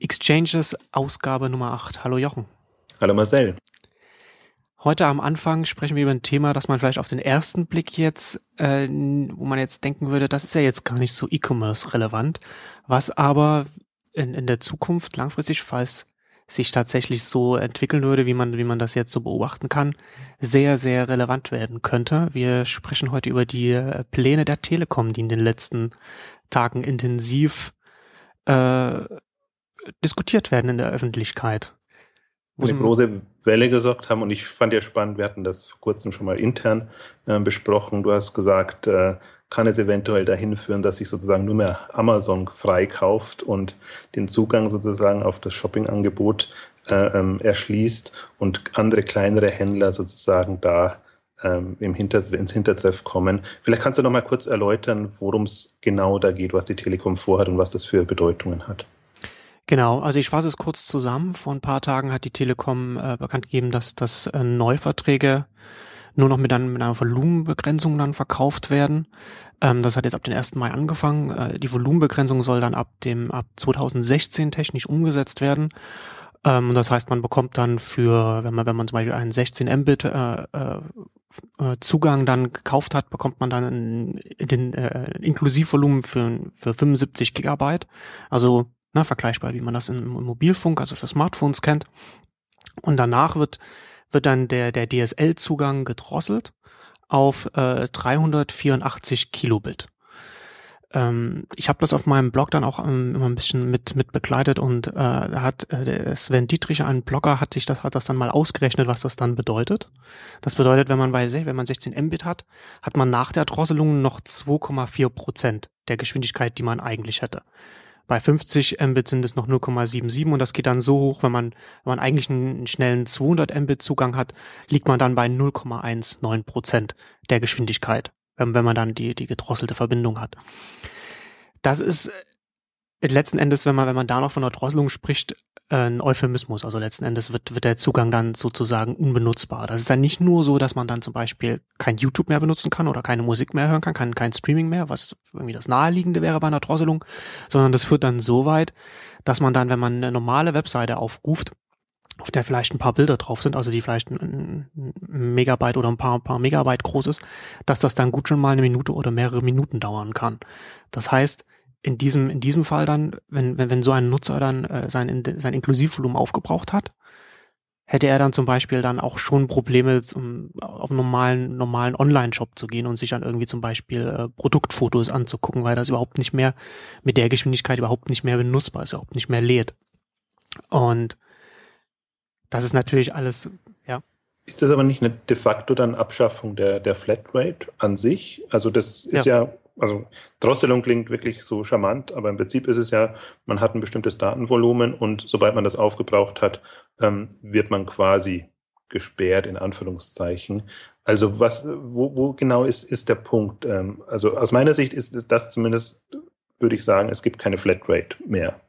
Exchanges Ausgabe Nummer 8. Hallo Jochen. Hallo Marcel. Heute am Anfang sprechen wir über ein Thema, das man vielleicht auf den ersten Blick jetzt, äh, wo man jetzt denken würde, das ist ja jetzt gar nicht so E-Commerce relevant, was aber in, in der Zukunft langfristig, falls sich tatsächlich so entwickeln würde, wie man, wie man das jetzt so beobachten kann, sehr, sehr relevant werden könnte. Wir sprechen heute über die äh, Pläne der Telekom, die in den letzten Tagen intensiv äh, diskutiert werden in der Öffentlichkeit. Eine große Welle gesorgt haben und ich fand ja spannend, wir hatten das vor kurzem schon mal intern äh, besprochen. Du hast gesagt, äh, kann es eventuell dahin führen, dass sich sozusagen nur mehr Amazon freikauft und den Zugang sozusagen auf das Shoppingangebot äh, ähm, erschließt und andere kleinere Händler sozusagen da ähm, im Hinter ins Hintertreff kommen. Vielleicht kannst du noch mal kurz erläutern, worum es genau da geht, was die Telekom vorhat und was das für Bedeutungen hat. Genau, also ich fasse es kurz zusammen. Vor ein paar Tagen hat die Telekom äh, bekannt gegeben, dass, dass äh, Neuverträge nur noch mit, einem, mit einer Volumenbegrenzung dann verkauft werden. Ähm, das hat jetzt ab dem 1. Mai angefangen. Äh, die Volumenbegrenzung soll dann ab dem ab 2016 technisch umgesetzt werden. Ähm, das heißt, man bekommt dann für, wenn man, wenn man zum Beispiel einen 16 Mbit äh, äh, Zugang dann gekauft hat, bekommt man dann den äh, Inklusivvolumen für, für 75 Gigabyte. Also na, vergleichbar, wie man das im, im Mobilfunk, also für Smartphones kennt. Und danach wird, wird dann der, der DSL-Zugang gedrosselt auf äh, 384 Kilobit. Ähm, ich habe das auf meinem Blog dann auch ähm, immer ein bisschen mit, mit begleitet und äh, hat äh, Sven Dietrich, ein Blogger, hat sich das, hat das dann mal ausgerechnet, was das dann bedeutet. Das bedeutet, wenn man bei wenn man 16 Mbit hat, hat man nach der Drosselung noch 2,4 Prozent der Geschwindigkeit, die man eigentlich hätte. Bei 50 Mbit sind es noch 0,77 und das geht dann so hoch, wenn man, wenn man eigentlich einen schnellen 200 Mbit Zugang hat, liegt man dann bei 0,19 Prozent der Geschwindigkeit, wenn, wenn man dann die, die gedrosselte Verbindung hat. Das ist letzten Endes, wenn man, wenn man da noch von der Drosselung spricht, äh, ein Euphemismus. Also letzten Endes wird, wird der Zugang dann sozusagen unbenutzbar. Das ist dann nicht nur so, dass man dann zum Beispiel kein YouTube mehr benutzen kann oder keine Musik mehr hören kann, kein, kein Streaming mehr, was irgendwie das Naheliegende wäre bei einer Drosselung, sondern das führt dann so weit, dass man dann, wenn man eine normale Webseite aufruft, auf der vielleicht ein paar Bilder drauf sind, also die vielleicht ein, Megabyte oder ein paar, paar Megabyte groß ist, dass das dann gut schon mal eine Minute oder mehrere Minuten dauern kann. Das heißt, in diesem, in diesem Fall dann, wenn, wenn, wenn so ein Nutzer dann äh, sein, sein Inklusivvolumen aufgebraucht hat, hätte er dann zum Beispiel dann auch schon Probleme, um auf einen normalen, normalen Online-Shop zu gehen und sich dann irgendwie zum Beispiel äh, Produktfotos anzugucken, weil das überhaupt nicht mehr mit der Geschwindigkeit überhaupt nicht mehr benutzbar ist, überhaupt nicht mehr lädt. Und das ist natürlich alles, ja. Ist das aber nicht eine de facto dann Abschaffung der, der Flatrate an sich? Also das ist ja, ja also Drosselung klingt wirklich so charmant, aber im Prinzip ist es ja, man hat ein bestimmtes Datenvolumen und sobald man das aufgebraucht hat, ähm, wird man quasi gesperrt, in Anführungszeichen. Also was, wo, wo genau ist, ist der Punkt? Ähm, also aus meiner Sicht ist das zumindest, würde ich sagen, es gibt keine Flatrate mehr.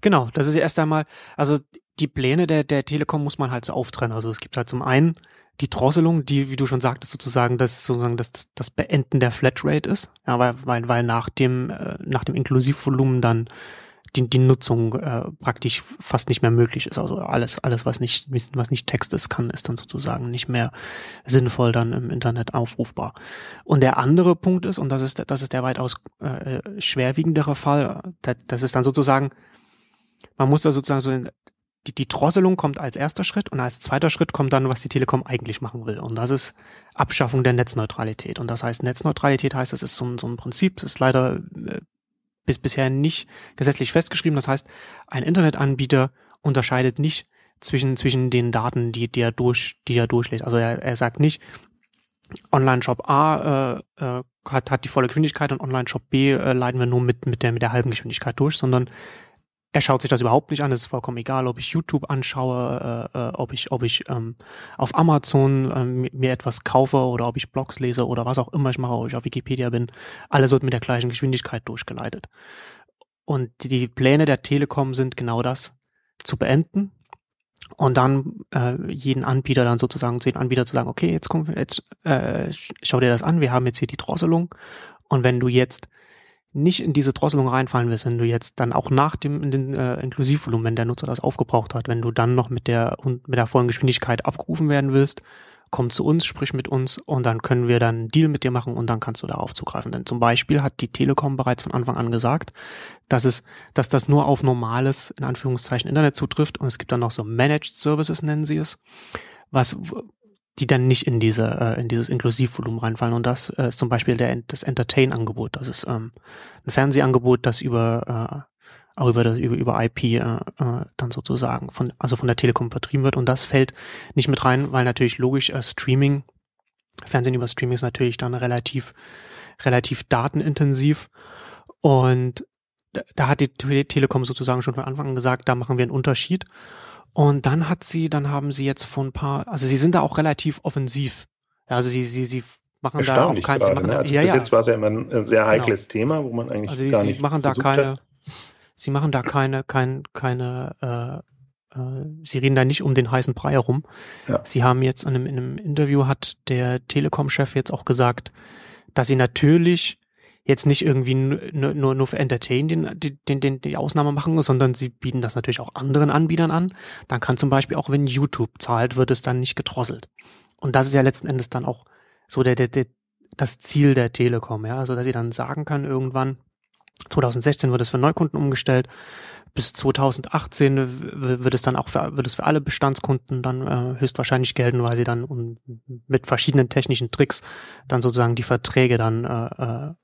Genau, das ist erst einmal, also die Pläne der, der Telekom muss man halt so auftrennen. Also es gibt halt zum einen die Drosselung, die, wie du schon sagtest, sozusagen das sozusagen das, das, das Beenden der Flatrate ist, ja, weil, weil, weil nach dem, äh, nach dem Inklusivvolumen dann die, die Nutzung äh, praktisch fast nicht mehr möglich ist. Also alles, alles, was nicht, was nicht Text ist, kann, ist dann sozusagen nicht mehr sinnvoll dann im Internet aufrufbar. Und der andere Punkt ist, und das ist, das ist der weitaus äh, schwerwiegendere Fall, das, das ist dann sozusagen, man muss da sozusagen so die, die Drosselung kommt als erster Schritt und als zweiter Schritt kommt dann, was die Telekom eigentlich machen will. Und das ist Abschaffung der Netzneutralität. Und das heißt, Netzneutralität heißt, es ist so ein, so ein Prinzip, das ist leider äh, bis bisher nicht gesetzlich festgeschrieben. Das heißt, ein Internetanbieter unterscheidet nicht zwischen, zwischen den Daten, die, die er durch, die er durchlädt. Also er, er sagt nicht, Online-Shop A äh, äh, hat, hat die volle Geschwindigkeit und Online-Shop B äh, leiten wir nur mit, mit, der, mit der halben Geschwindigkeit durch, sondern er schaut sich das überhaupt nicht an. Es ist vollkommen egal, ob ich YouTube anschaue, äh, äh, ob ich, ob ich ähm, auf Amazon ähm, mir etwas kaufe oder ob ich Blogs lese oder was auch immer ich mache, ob ich auf Wikipedia bin. Alles wird mit der gleichen Geschwindigkeit durchgeleitet. Und die Pläne der Telekom sind genau das zu beenden und dann äh, jeden Anbieter dann sozusagen zu den Anbieter zu sagen, okay, jetzt komm, jetzt äh, schau dir das an, wir haben jetzt hier die Drosselung und wenn du jetzt nicht in diese Drosselung reinfallen willst, wenn du jetzt dann auch nach dem in den äh, Inklusivvolumen, wenn der Nutzer das aufgebraucht hat, wenn du dann noch mit der mit der vollen Geschwindigkeit abgerufen werden willst, komm zu uns, sprich mit uns und dann können wir dann einen Deal mit dir machen und dann kannst du darauf zugreifen. Denn zum Beispiel hat die Telekom bereits von Anfang an gesagt, dass es, dass das nur auf normales, in Anführungszeichen, Internet zutrifft und es gibt dann noch so Managed Services, nennen sie es, was, die dann nicht in diese, äh, in dieses Inklusivvolumen reinfallen. Und das äh, ist zum Beispiel der, das Entertain-Angebot. Das ist ähm, ein Fernsehangebot, das über äh, auch über das über, über IP äh, äh, dann sozusagen von also von der Telekom vertrieben wird und das fällt nicht mit rein, weil natürlich logisch äh, Streaming Fernsehen über Streaming ist natürlich dann relativ relativ datenintensiv und da hat die Telekom sozusagen schon von Anfang an gesagt, da machen wir einen Unterschied. Und dann hat sie, dann haben sie jetzt von ein paar, also sie sind da auch relativ offensiv. Also sie, sie, sie machen da auch kein, gerade, ne? Also ja, bis ja. jetzt war es ja immer ein sehr genau. heikles genau. Thema, wo man eigentlich also sie, gar sie nicht machen da keine, hat. Sie machen da keine, kein, keine, äh, äh, sie reden da nicht um den heißen Brei herum. Ja. Sie haben jetzt in einem, in einem Interview hat der Telekom-Chef jetzt auch gesagt, dass sie natürlich jetzt nicht irgendwie nur, nur, nur für Entertain den, den, den, die Ausnahme machen, sondern sie bieten das natürlich auch anderen Anbietern an. Dann kann zum Beispiel auch, wenn YouTube zahlt, wird es dann nicht gedrosselt. Und das ist ja letzten Endes dann auch so der, der, der das Ziel der Telekom, ja, also dass sie dann sagen kann irgendwann, 2016 wird es für Neukunden umgestellt. Bis 2018 wird es dann auch für, wird es für alle Bestandskunden dann äh, höchstwahrscheinlich gelten, weil sie dann um, mit verschiedenen technischen Tricks dann sozusagen die Verträge dann äh,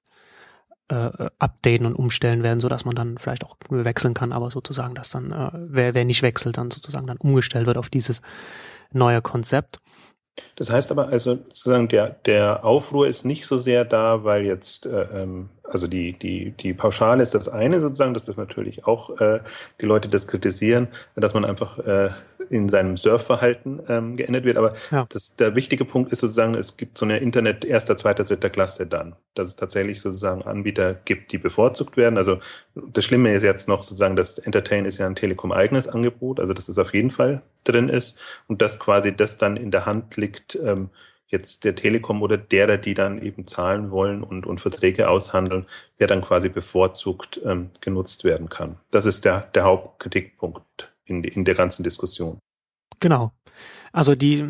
äh, updaten und umstellen werden, so dass man dann vielleicht auch wechseln kann, aber sozusagen, dass dann äh, wer, wer nicht wechselt, dann sozusagen dann umgestellt wird auf dieses neue Konzept. Das heißt aber also sozusagen der, der Aufruhr ist nicht so sehr da, weil jetzt äh, ähm, also die, die, die Pauschale ist das eine sozusagen, dass das natürlich auch äh, die Leute das kritisieren, dass man einfach äh, in seinem Surfverhalten ähm, geändert wird. Aber ja. das, der wichtige Punkt ist sozusagen, es gibt so eine Internet erster, zweiter, dritter Klasse dann. Dass es tatsächlich sozusagen Anbieter gibt, die bevorzugt werden. Also das Schlimme ist jetzt noch sozusagen, das Entertain ist ja ein Telekom-eigenes Angebot, also dass es auf jeden Fall drin ist und dass quasi das dann in der Hand liegt, ähm, jetzt der Telekom oder derer, die dann eben zahlen wollen und, und Verträge aushandeln, der dann quasi bevorzugt ähm, genutzt werden kann. Das ist der, der Hauptkritikpunkt in, in der ganzen Diskussion. Genau. Also die,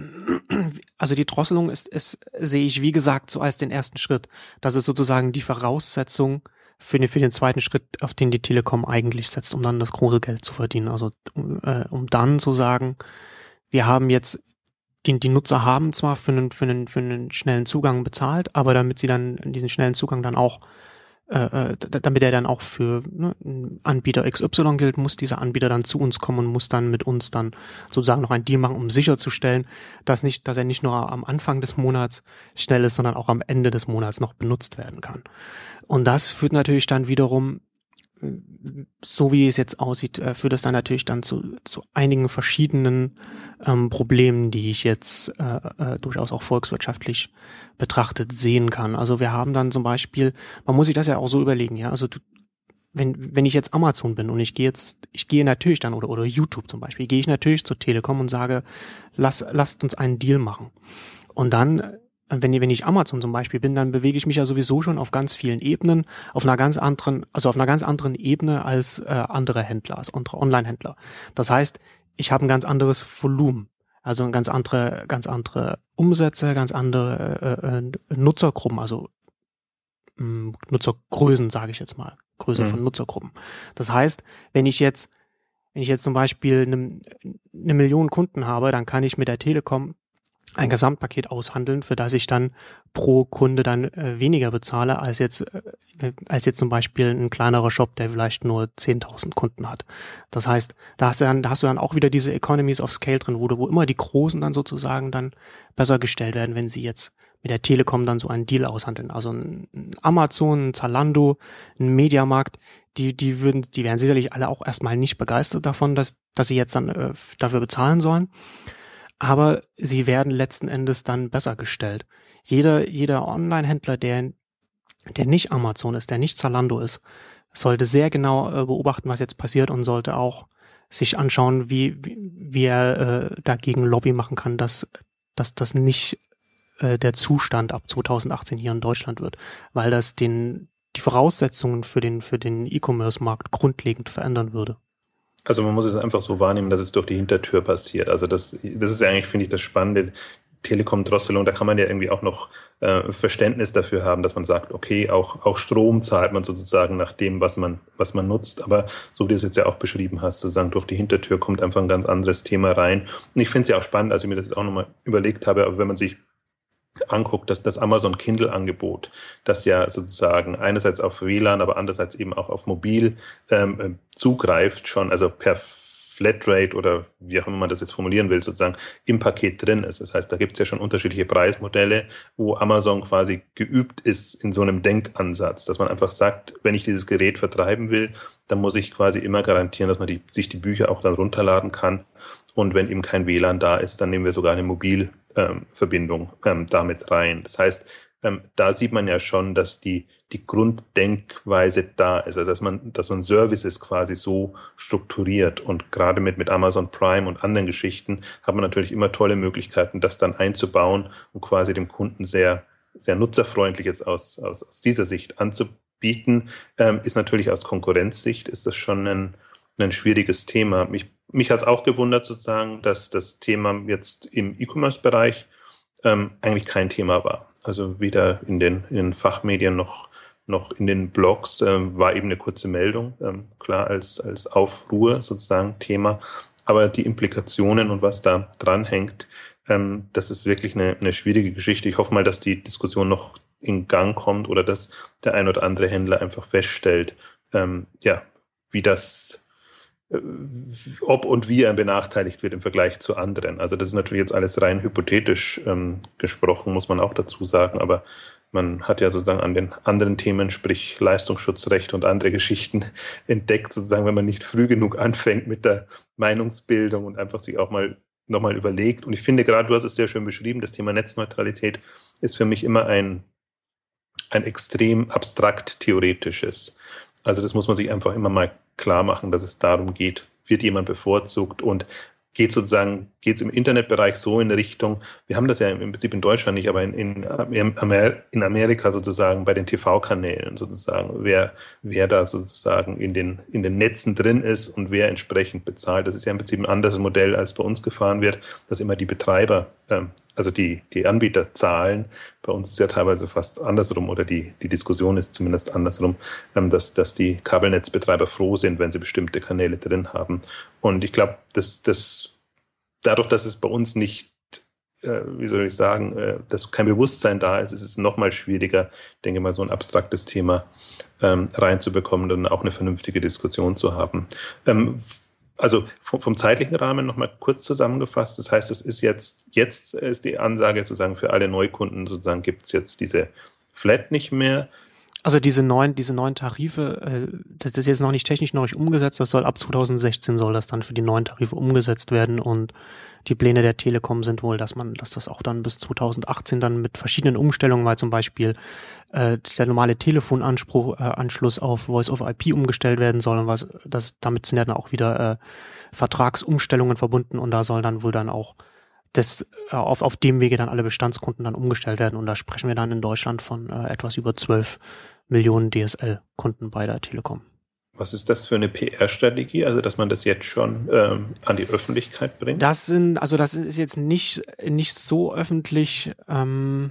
also die Drosselung ist, ist, sehe ich, wie gesagt, so als den ersten Schritt. Das ist sozusagen die Voraussetzung für den, für den zweiten Schritt, auf den die Telekom eigentlich setzt, um dann das große Geld zu verdienen. Also äh, um dann zu sagen, wir haben jetzt die, die Nutzer haben zwar für einen, für, einen, für einen schnellen Zugang bezahlt, aber damit sie dann diesen schnellen Zugang dann auch, äh, äh damit er dann auch für ne, Anbieter XY gilt, muss dieser Anbieter dann zu uns kommen und muss dann mit uns dann sozusagen noch ein Deal machen, um sicherzustellen, dass nicht, dass er nicht nur am Anfang des Monats schnell ist, sondern auch am Ende des Monats noch benutzt werden kann. Und das führt natürlich dann wiederum so wie es jetzt aussieht, äh, führt es dann natürlich dann zu, zu einigen verschiedenen ähm, Problemen, die ich jetzt äh, äh, durchaus auch volkswirtschaftlich betrachtet sehen kann. Also wir haben dann zum Beispiel, man muss sich das ja auch so überlegen, ja, also du, wenn, wenn ich jetzt Amazon bin und ich gehe jetzt, ich gehe natürlich dann, oder, oder YouTube zum Beispiel, gehe ich natürlich zur Telekom und sage, lass, lasst uns einen Deal machen. Und dann wenn, wenn ich Amazon zum Beispiel bin, dann bewege ich mich ja sowieso schon auf ganz vielen Ebenen, auf einer ganz anderen, also auf einer ganz anderen Ebene als äh, andere Händler, als andere Online-Händler. Das heißt, ich habe ein ganz anderes Volumen, also ganz andere, ganz andere Umsätze, ganz andere äh, äh, Nutzergruppen, also mh, hm, Nutzergrößen, sage ich jetzt mal, Größe mhm. von Nutzergruppen. Das heißt, wenn ich jetzt wenn ich jetzt zum Beispiel eine, eine Million Kunden habe, dann kann ich mit der Telekom ein Gesamtpaket aushandeln, für das ich dann pro Kunde dann äh, weniger bezahle als jetzt äh, als jetzt zum Beispiel ein kleinerer Shop, der vielleicht nur 10.000 Kunden hat. Das heißt, da hast du dann da hast du dann auch wieder diese Economies of Scale drin, wo du, wo immer die Großen dann sozusagen dann besser gestellt werden, wenn sie jetzt mit der Telekom dann so einen Deal aushandeln. Also ein Amazon, ein Zalando, ein Mediamarkt, die die würden die wären sicherlich alle auch erstmal nicht begeistert davon, dass dass sie jetzt dann äh, dafür bezahlen sollen aber sie werden letzten Endes dann besser gestellt. Jeder, jeder Online-Händler, der, der nicht Amazon ist, der nicht Zalando ist, sollte sehr genau äh, beobachten, was jetzt passiert und sollte auch sich anschauen, wie, wie, wie er äh, dagegen Lobby machen kann, dass, dass das nicht äh, der Zustand ab 2018 hier in Deutschland wird, weil das den die Voraussetzungen für den, für den E-Commerce-Markt grundlegend verändern würde. Also man muss es einfach so wahrnehmen, dass es durch die Hintertür passiert. Also das, das ist eigentlich, finde ich, das Spannende. Telekom-Drosselung, da kann man ja irgendwie auch noch äh, Verständnis dafür haben, dass man sagt, okay, auch, auch Strom zahlt man sozusagen nach dem, was man, was man nutzt. Aber so wie du es jetzt ja auch beschrieben hast, sozusagen durch die Hintertür kommt einfach ein ganz anderes Thema rein. Und ich finde es ja auch spannend, als ich mir das jetzt auch nochmal überlegt habe, aber wenn man sich anguckt, dass das Amazon Kindle-Angebot, das ja sozusagen einerseits auf WLAN, aber andererseits eben auch auf Mobil ähm, äh, zugreift, schon also per Flatrate oder wie auch immer man das jetzt formulieren will, sozusagen im Paket drin ist. Das heißt, da gibt es ja schon unterschiedliche Preismodelle, wo Amazon quasi geübt ist in so einem Denkansatz, dass man einfach sagt, wenn ich dieses Gerät vertreiben will, dann muss ich quasi immer garantieren, dass man die, sich die Bücher auch dann runterladen kann. Und wenn eben kein WLAN da ist, dann nehmen wir sogar eine Mobilverbindung ähm, damit rein. Das heißt, ähm, da sieht man ja schon, dass die, die Grunddenkweise da ist, also dass man, dass man Services quasi so strukturiert. Und gerade mit, mit Amazon Prime und anderen Geschichten hat man natürlich immer tolle Möglichkeiten, das dann einzubauen und quasi dem Kunden sehr, sehr nutzerfreundlich jetzt aus, aus, aus dieser Sicht anzubieten, ähm, ist natürlich aus Konkurrenzsicht ist das schon ein, ein schwieriges Thema. Mich, mich hat es auch gewundert sozusagen, dass das Thema jetzt im E-Commerce-Bereich ähm, eigentlich kein Thema war. Also weder in den, in den Fachmedien noch, noch in den Blogs ähm, war eben eine kurze Meldung, ähm, klar als, als Aufruhr sozusagen Thema. Aber die Implikationen und was da dranhängt, ähm, das ist wirklich eine, eine schwierige Geschichte. Ich hoffe mal, dass die Diskussion noch in Gang kommt oder dass der ein oder andere Händler einfach feststellt, ähm, ja, wie das ob und wie er benachteiligt wird im Vergleich zu anderen. Also das ist natürlich jetzt alles rein hypothetisch ähm, gesprochen, muss man auch dazu sagen, aber man hat ja sozusagen an den anderen Themen, sprich Leistungsschutzrecht und andere Geschichten entdeckt, sozusagen, wenn man nicht früh genug anfängt mit der Meinungsbildung und einfach sich auch mal nochmal überlegt. Und ich finde gerade, du hast es sehr schön beschrieben, das Thema Netzneutralität ist für mich immer ein, ein extrem abstrakt theoretisches. Also das muss man sich einfach immer mal klar machen, dass es darum geht, wird jemand bevorzugt und geht sozusagen, geht es im Internetbereich so in Richtung, wir haben das ja im Prinzip in Deutschland nicht, aber in, in, in Amerika sozusagen bei den TV-Kanälen sozusagen, wer, wer da sozusagen in den, in den Netzen drin ist und wer entsprechend bezahlt. Das ist ja im Prinzip ein anderes Modell, als bei uns gefahren wird, dass immer die Betreiber ähm, also die, die Anbieter zahlen. Bei uns ist ja teilweise fast andersrum oder die, die Diskussion ist zumindest andersrum, ähm, dass, dass die Kabelnetzbetreiber froh sind, wenn sie bestimmte Kanäle drin haben. Und ich glaube, dass das dadurch, dass es bei uns nicht äh, wie soll ich sagen, äh, dass kein Bewusstsein da ist, ist es noch mal schwieriger, denke mal, so ein abstraktes Thema ähm, reinzubekommen, dann auch eine vernünftige Diskussion zu haben. Ähm, also vom, vom zeitlichen Rahmen nochmal kurz zusammengefasst. Das heißt, es ist jetzt, jetzt ist die Ansage sozusagen für alle Neukunden sozusagen gibt es jetzt diese Flat nicht mehr. Also diese neuen, diese neuen Tarife, äh, das ist jetzt noch nicht technisch noch nicht umgesetzt, das soll ab 2016 soll das dann für die neuen Tarife umgesetzt werden und die Pläne der Telekom sind wohl, dass man, dass das auch dann bis 2018 dann mit verschiedenen Umstellungen, weil zum Beispiel äh, der normale Telefonanspruch, äh, Anschluss auf Voice over IP umgestellt werden soll und was, das, damit sind ja dann auch wieder äh, Vertragsumstellungen verbunden und da soll dann wohl dann auch das äh, auf, auf dem Wege dann alle Bestandskunden dann umgestellt werden. Und da sprechen wir dann in Deutschland von äh, etwas über 12 Millionen DSL-Kunden bei der Telekom. Was ist das für eine PR-Strategie? Also, dass man das jetzt schon ähm, an die Öffentlichkeit bringt? Das sind, also das ist jetzt nicht, nicht so öffentlich. Ähm,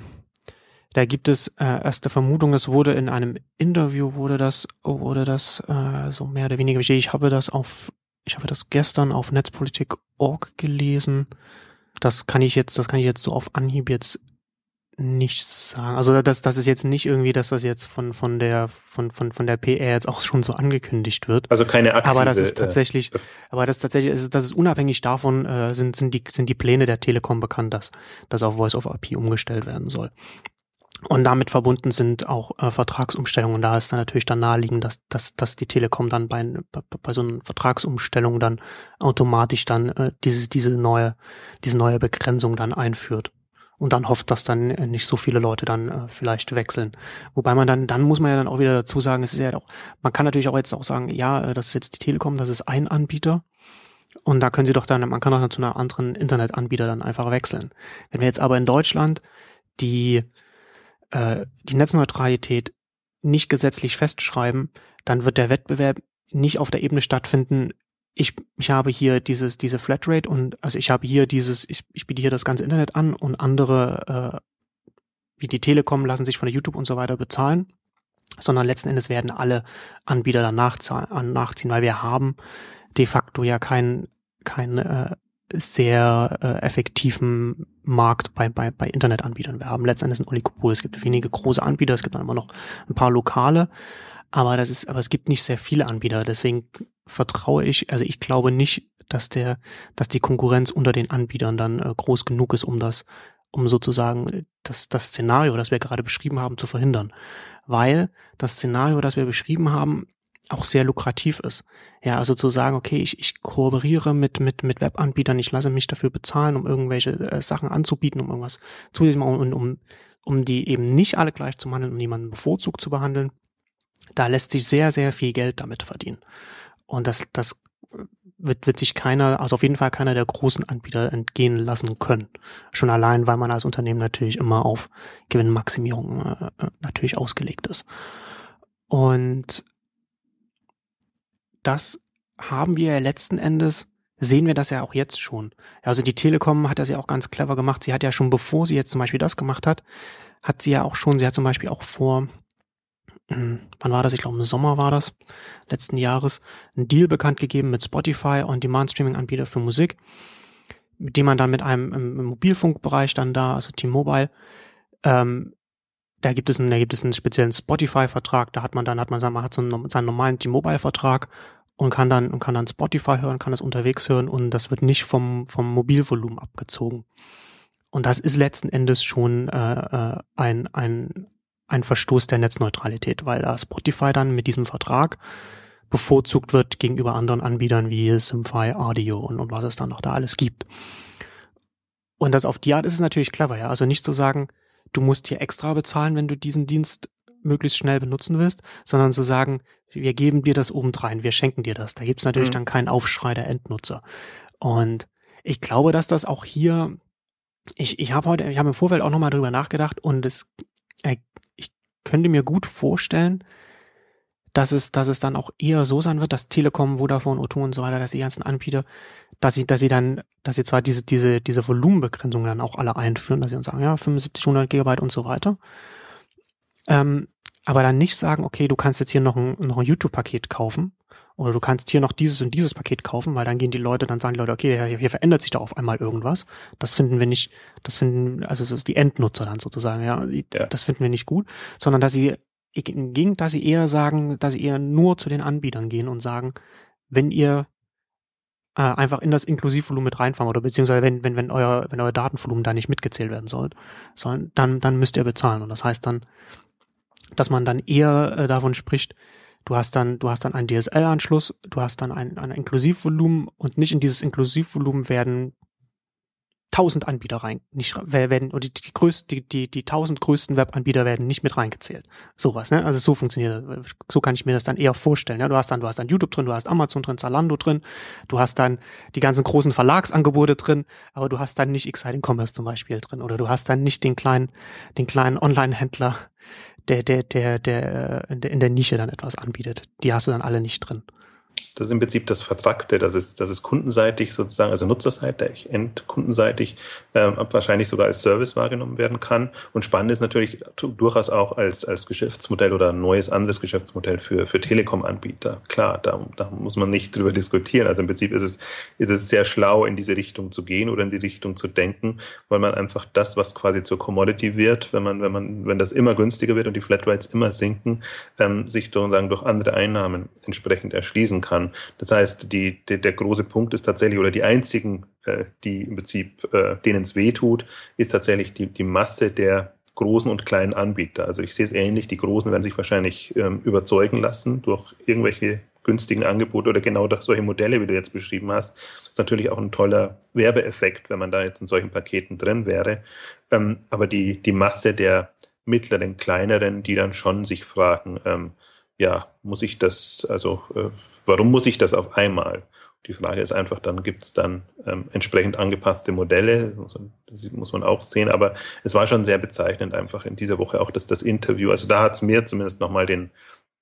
da gibt es äh, erste Vermutung, es wurde in einem Interview wurde das, wurde das äh, so mehr oder weniger. Ich habe das auf, ich habe das gestern auf Netzpolitik.org gelesen das kann ich jetzt, das kann ich jetzt so auf Anhieb jetzt nicht sagen. Also das, das ist jetzt nicht irgendwie, dass das jetzt von von der von von von der PR jetzt auch schon so angekündigt wird. Also keine aktive. Aber das ist tatsächlich, äh, aber das tatsächlich ist, das ist unabhängig davon äh, sind sind die sind die Pläne der Telekom bekannt, dass das auf Voice of IP umgestellt werden soll. Und damit verbunden sind auch äh, Vertragsumstellungen. Da ist dann natürlich dann naheliegend, dass, dass, dass die Telekom dann bei, bei, bei so einer Vertragsumstellung dann automatisch dann äh, diese, diese neue, diese neue Begrenzung dann einführt. Und dann hofft, dass dann äh, nicht so viele Leute dann äh, vielleicht wechseln. Wobei man dann, dann muss man ja dann auch wieder dazu sagen, es ist ja auch, man kann natürlich auch jetzt auch sagen, ja, äh, das ist jetzt die Telekom, das ist ein Anbieter. Und da können sie doch dann, man kann auch zu einer anderen Internetanbieter dann einfach wechseln. Wenn wir jetzt aber in Deutschland die äh, die Netzneutralität nicht gesetzlich festschreiben, dann wird der Wettbewerb nicht auf der Ebene stattfinden, ich, ich habe hier dieses, diese Flatrate und also ich habe hier dieses, ich, ich biete hier das ganze Internet an und andere, äh, wie die Telekom, lassen sich von der YouTube und so weiter bezahlen, sondern letzten Endes werden alle Anbieter dann nachziehen, weil wir haben de facto ja keinen keinen äh, sehr äh, effektiven Markt bei, bei, bei Internetanbietern. Wir haben letzten Endes ein Oligopol. Es gibt wenige große Anbieter, es gibt dann immer noch ein paar lokale, aber das ist, aber es gibt nicht sehr viele Anbieter. Deswegen vertraue ich, also ich glaube nicht, dass der, dass die Konkurrenz unter den Anbietern dann äh, groß genug ist, um das, um sozusagen das, das Szenario, das wir gerade beschrieben haben, zu verhindern. Weil das Szenario, das wir beschrieben haben, auch sehr lukrativ ist. Ja, also zu sagen, okay, ich, ich kooperiere mit, mit, mit Webanbietern, ich lasse mich dafür bezahlen, um irgendwelche äh, Sachen anzubieten, um irgendwas zusätzlich um, um, um die eben nicht alle gleich zu behandeln und jemanden bevorzugt zu behandeln. Da lässt sich sehr, sehr viel Geld damit verdienen. Und das, das wird, wird sich keiner, also auf jeden Fall keiner der großen Anbieter entgehen lassen können. Schon allein, weil man als Unternehmen natürlich immer auf Gewinnmaximierung äh, äh natürlich ausgelegt ist. Und das haben wir ja letzten Endes, sehen wir das ja auch jetzt schon. Also die Telekom hat das ja auch ganz clever gemacht. Sie hat ja schon, bevor sie jetzt zum Beispiel das gemacht hat, hat sie ja auch schon, sie hat zum Beispiel auch vor, wann war das? Ich glaube im Sommer war das, letzten Jahres, einen Deal bekannt gegeben mit Spotify und Demand-Streaming-Anbieter für Musik, mit dem man dann mit einem im, Mobilfunkbereich dann da, also T-Mobile, ähm, da gibt es einen, da gibt es einen speziellen Spotify-Vertrag, da hat man dann, hat man, man hat so einen, seinen normalen T-Mobile-Vertrag und kann dann, und kann dann Spotify hören, kann das unterwegs hören und das wird nicht vom, vom Mobilvolumen abgezogen. Und das ist letzten Endes schon äh, äh ein, ein, ein Verstoß der Netzneutralität, weil da Spotify dann mit diesem Vertrag bevorzugt wird gegenüber anderen Anbietern wie Simfy, Audio und, und was es dann noch da alles gibt. Und das auf die Art ist es natürlich clever, ja. Also nicht zu sagen, du musst hier extra bezahlen, wenn du diesen Dienst möglichst schnell benutzen willst, sondern zu sagen, wir geben dir das obendrein, wir schenken dir das. Da gibt's natürlich mhm. dann keinen Aufschrei der Endnutzer. Und ich glaube, dass das auch hier, ich, ich habe heute, ich habe im Vorfeld auch nochmal drüber nachgedacht und es, äh, ich könnte mir gut vorstellen, dass es, dass es dann auch eher so sein wird, dass Telekom, Vodafone, O2 und so weiter, dass die ganzen Anbieter, dass sie, dass sie dann, dass sie zwar diese, diese, diese Volumenbegrenzung dann auch alle einführen, dass sie uns sagen, ja, 75, 100 Gigabyte und so weiter. Ähm, aber dann nicht sagen, okay, du kannst jetzt hier noch ein, noch ein YouTube-Paket kaufen oder du kannst hier noch dieses und dieses Paket kaufen, weil dann gehen die Leute, dann sagen die Leute, okay, hier, hier verändert sich da auf einmal irgendwas. Das finden wir nicht, das finden, also das ist die Endnutzer dann sozusagen, ja, ja. das finden wir nicht gut, sondern dass sie im Gegenteil, dass sie eher sagen, dass sie eher nur zu den Anbietern gehen und sagen, wenn ihr äh, einfach in das Inklusivvolumen mit reinfahren oder beziehungsweise wenn, wenn, wenn euer, wenn euer Datenvolumen da nicht mitgezählt werden soll, sondern dann, dann müsst ihr bezahlen. Und das heißt dann, dass man dann eher äh, davon spricht, du hast dann, du hast dann einen DSL-Anschluss, du hast dann ein, ein Inklusivvolumen und nicht in dieses Inklusivvolumen werden tausend Anbieter rein, nicht werden oder die, die größten, die die die tausend größten Webanbieter werden nicht mit reingezählt. Sowas, ne? Also so funktioniert das. So kann ich mir das dann eher vorstellen. Ja, du hast dann du hast dann YouTube drin, du hast Amazon drin, Zalando drin, du hast dann die ganzen großen Verlagsangebote drin, aber du hast dann nicht Exciting Commerce zum Beispiel drin oder du hast dann nicht den kleinen den kleinen Online-Händler, der der der der in der Nische dann etwas anbietet. Die hast du dann alle nicht drin. Das ist im Prinzip das Vertragte, das ist, das ist kundenseitig sozusagen, also nutzerseitig, endkundenseitig, äh, wahrscheinlich sogar als Service wahrgenommen werden kann. Und spannend ist natürlich durchaus auch als, als Geschäftsmodell oder ein neues anderes Geschäftsmodell für, für Telekom-Anbieter. Klar, da, da muss man nicht drüber diskutieren. Also im Prinzip ist es, ist es sehr schlau, in diese Richtung zu gehen oder in die Richtung zu denken, weil man einfach das, was quasi zur Commodity wird, wenn man, wenn man, wenn das immer günstiger wird und die Flatrates immer sinken, ähm, sich sozusagen durch andere Einnahmen entsprechend erschließen kann. Das heißt, die, die, der große Punkt ist tatsächlich, oder die einzigen, äh, die im Prinzip, äh, denen es weh tut, ist tatsächlich die, die Masse der großen und kleinen Anbieter. Also ich sehe es ähnlich, die Großen werden sich wahrscheinlich ähm, überzeugen lassen durch irgendwelche günstigen Angebote oder genau solche Modelle, wie du jetzt beschrieben hast. Das ist natürlich auch ein toller Werbeeffekt, wenn man da jetzt in solchen Paketen drin wäre. Ähm, aber die, die Masse der mittleren, kleineren, die dann schon sich fragen, ähm, ja, muss ich das, also äh, warum muss ich das auf einmal? Die Frage ist einfach, dann gibt es dann ähm, entsprechend angepasste Modelle, das muss man auch sehen, aber es war schon sehr bezeichnend einfach in dieser Woche auch, dass das Interview, also da hat es mir zumindest nochmal den,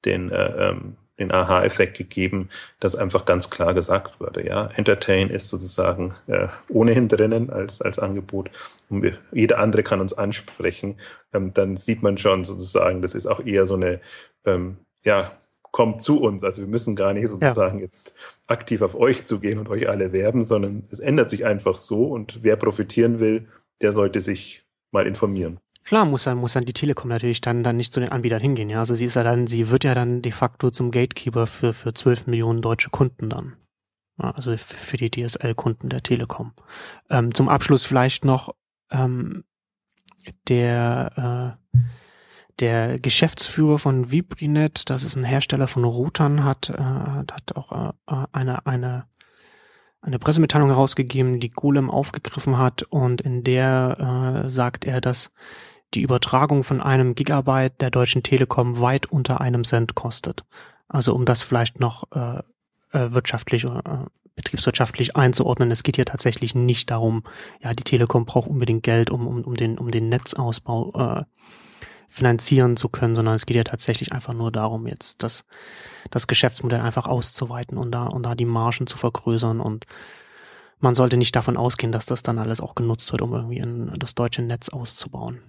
den, äh, ähm, den Aha-Effekt gegeben, dass einfach ganz klar gesagt wurde, ja, Entertain ist sozusagen äh, ohnehin drinnen als, als Angebot. Und wir, jeder andere kann uns ansprechen, ähm, dann sieht man schon sozusagen, das ist auch eher so eine, ähm, ja, kommt zu uns. Also wir müssen gar nicht sozusagen ja. jetzt aktiv auf euch zugehen und euch alle werben, sondern es ändert sich einfach so und wer profitieren will, der sollte sich mal informieren. Klar muss dann, muss dann die Telekom natürlich dann, dann nicht zu den Anbietern hingehen, ja. Also sie ist ja dann, sie wird ja dann de facto zum Gatekeeper für, für 12 Millionen deutsche Kunden dann. Ja, also für die DSL-Kunden der Telekom. Ähm, zum Abschluss vielleicht noch ähm, der äh, der Geschäftsführer von Vibrinet, das ist ein Hersteller von Routern, hat, äh, hat auch äh, eine, eine, eine Pressemitteilung herausgegeben, die Golem aufgegriffen hat und in der äh, sagt er, dass die Übertragung von einem Gigabyte der Deutschen Telekom weit unter einem Cent kostet. Also um das vielleicht noch äh, äh wirtschaftlich oder äh, betriebswirtschaftlich einzuordnen. Es geht hier tatsächlich nicht darum, ja, die Telekom braucht unbedingt Geld, um, um, um, den, um den Netzausbau äh, finanzieren zu können, sondern es geht ja tatsächlich einfach nur darum, jetzt das, das Geschäftsmodell einfach auszuweiten und da, und da die Margen zu vergrößern und man sollte nicht davon ausgehen, dass das dann alles auch genutzt wird, um irgendwie in das deutsche Netz auszubauen.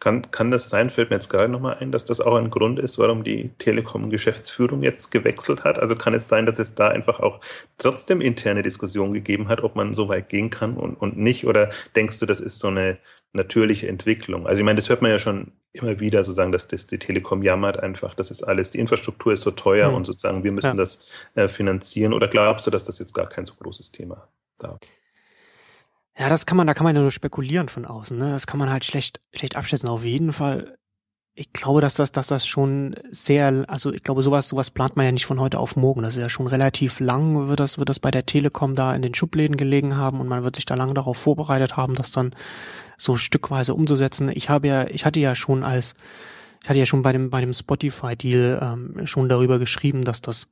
Kann, kann das sein, fällt mir jetzt gerade nochmal ein, dass das auch ein Grund ist, warum die Telekom-Geschäftsführung jetzt gewechselt hat? Also kann es sein, dass es da einfach auch trotzdem interne Diskussionen gegeben hat, ob man so weit gehen kann und, und nicht? Oder denkst du, das ist so eine natürliche Entwicklung. Also ich meine, das hört man ja schon immer wieder, sozusagen, dass das die Telekom jammert einfach, das ist alles, die Infrastruktur ist so teuer mhm. und sozusagen wir müssen ja. das äh, finanzieren. Oder glaubst du, dass das jetzt gar kein so großes Thema da? Ja, das kann man, da kann man ja nur spekulieren von außen. Ne? Das kann man halt schlecht, schlecht abschätzen. Auf jeden Fall ich glaube, dass das, dass das schon sehr, also ich glaube, sowas, sowas plant man ja nicht von heute auf morgen. Das ist ja schon relativ lang, wird das, wird das bei der Telekom da in den Schubläden gelegen haben und man wird sich da lange darauf vorbereitet haben, das dann so stückweise umzusetzen. Ich habe ja, ich hatte ja schon als, ich hatte ja schon bei dem, bei dem Spotify-Deal ähm, schon darüber geschrieben, dass das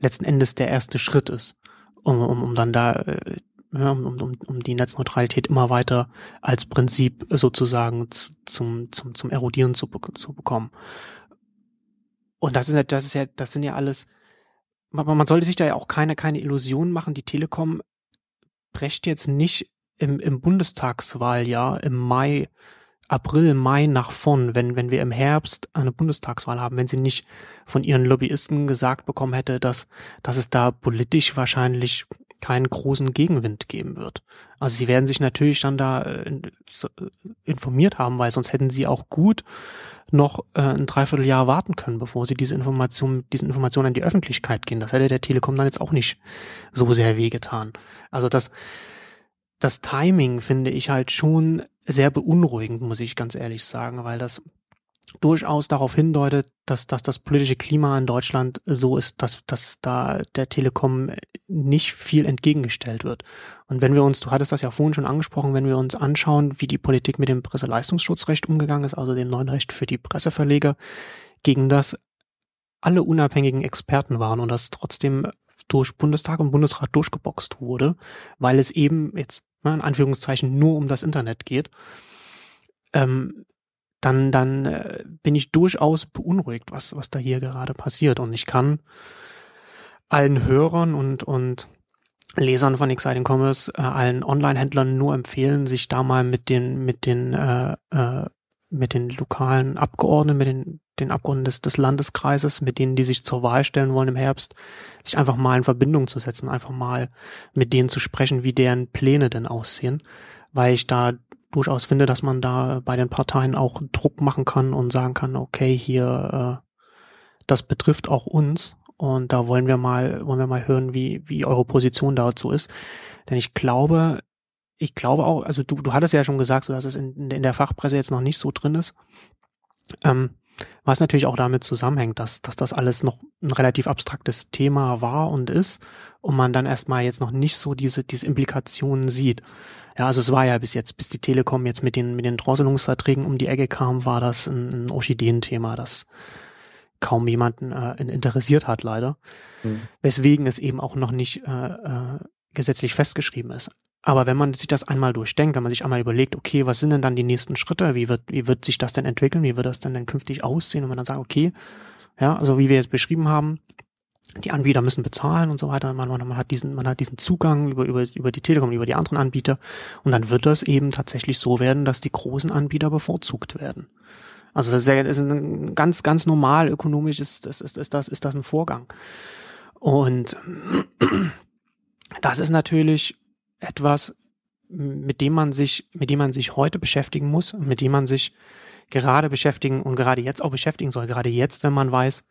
letzten Endes der erste Schritt ist, um, um, um dann da äh, ja, um, um, um die Netzneutralität immer weiter als Prinzip sozusagen zum, zum, zum Erodieren zu, zu bekommen. Und das ist ja, das ist ja, das sind ja alles, man, man sollte sich da ja auch keine, keine Illusionen machen. Die Telekom brecht jetzt nicht im, im Bundestagswahljahr im Mai, April, Mai nach vorn, wenn, wenn wir im Herbst eine Bundestagswahl haben, wenn sie nicht von ihren Lobbyisten gesagt bekommen hätte, dass, dass es da politisch wahrscheinlich keinen großen Gegenwind geben wird. Also sie werden sich natürlich dann da äh, informiert haben, weil sonst hätten sie auch gut noch äh, ein Dreivierteljahr warten können, bevor sie diese Information, diese Informationen an die Öffentlichkeit gehen. Das hätte der Telekom dann jetzt auch nicht so sehr wehgetan. Also das, das Timing finde ich halt schon sehr beunruhigend, muss ich ganz ehrlich sagen, weil das durchaus darauf hindeutet, dass, dass das politische Klima in Deutschland so ist, dass, dass da der Telekom nicht viel entgegengestellt wird. Und wenn wir uns, du hattest das ja vorhin schon angesprochen, wenn wir uns anschauen, wie die Politik mit dem Presseleistungsschutzrecht umgegangen ist, also dem neuen Recht für die Presseverleger, gegen das alle unabhängigen Experten waren und das trotzdem durch Bundestag und Bundesrat durchgeboxt wurde, weil es eben jetzt ne, in Anführungszeichen nur um das Internet geht. Ähm, dann, dann äh, bin ich durchaus beunruhigt, was, was da hier gerade passiert. Und ich kann allen Hörern und, und Lesern von Exciting Commerce, äh, allen Online-Händlern nur empfehlen, sich da mal mit den, mit den, äh, äh, mit den lokalen Abgeordneten, mit den, den Abgeordneten des, des Landeskreises, mit denen, die sich zur Wahl stellen wollen im Herbst, sich einfach mal in Verbindung zu setzen, einfach mal mit denen zu sprechen, wie deren Pläne denn aussehen, weil ich da durchaus finde, dass man da bei den Parteien auch Druck machen kann und sagen kann, okay, hier, äh, das betrifft auch uns und da wollen wir mal, wollen wir mal hören, wie, wie eure Position dazu ist. Denn ich glaube, ich glaube auch, also du, du hattest ja schon gesagt, so dass es in, in der Fachpresse jetzt noch nicht so drin ist. Ähm, was natürlich auch damit zusammenhängt, dass, dass das alles noch ein relativ abstraktes Thema war und ist und man dann erstmal jetzt noch nicht so diese, diese Implikationen sieht. Ja, also es war ja bis jetzt, bis die Telekom jetzt mit den, mit den Drosselungsverträgen um die Ecke kam, war das ein, ein Orchideenthema. Das kaum jemanden äh, interessiert hat, leider. Mhm. Weswegen es eben auch noch nicht äh, äh, gesetzlich festgeschrieben ist. Aber wenn man sich das einmal durchdenkt, wenn man sich einmal überlegt, okay, was sind denn dann die nächsten Schritte? Wie wird, wie wird sich das denn entwickeln? Wie wird das denn, denn künftig aussehen? Und man dann sagt, okay, ja, also wie wir jetzt beschrieben haben, die Anbieter müssen bezahlen und so weiter. Man, man, man, hat diesen, man hat diesen Zugang über, über, über die Telekom, über die anderen Anbieter. Und dann wird das eben tatsächlich so werden, dass die großen Anbieter bevorzugt werden. Also das ist, das ein ganz, ganz normal ökonomisch ist, ist, ist, ist, das, ist das ein Vorgang. Und das ist natürlich etwas, mit dem man sich, mit dem man sich heute beschäftigen muss und mit dem man sich gerade beschäftigen und gerade jetzt auch beschäftigen soll. Gerade jetzt, wenn man weiß,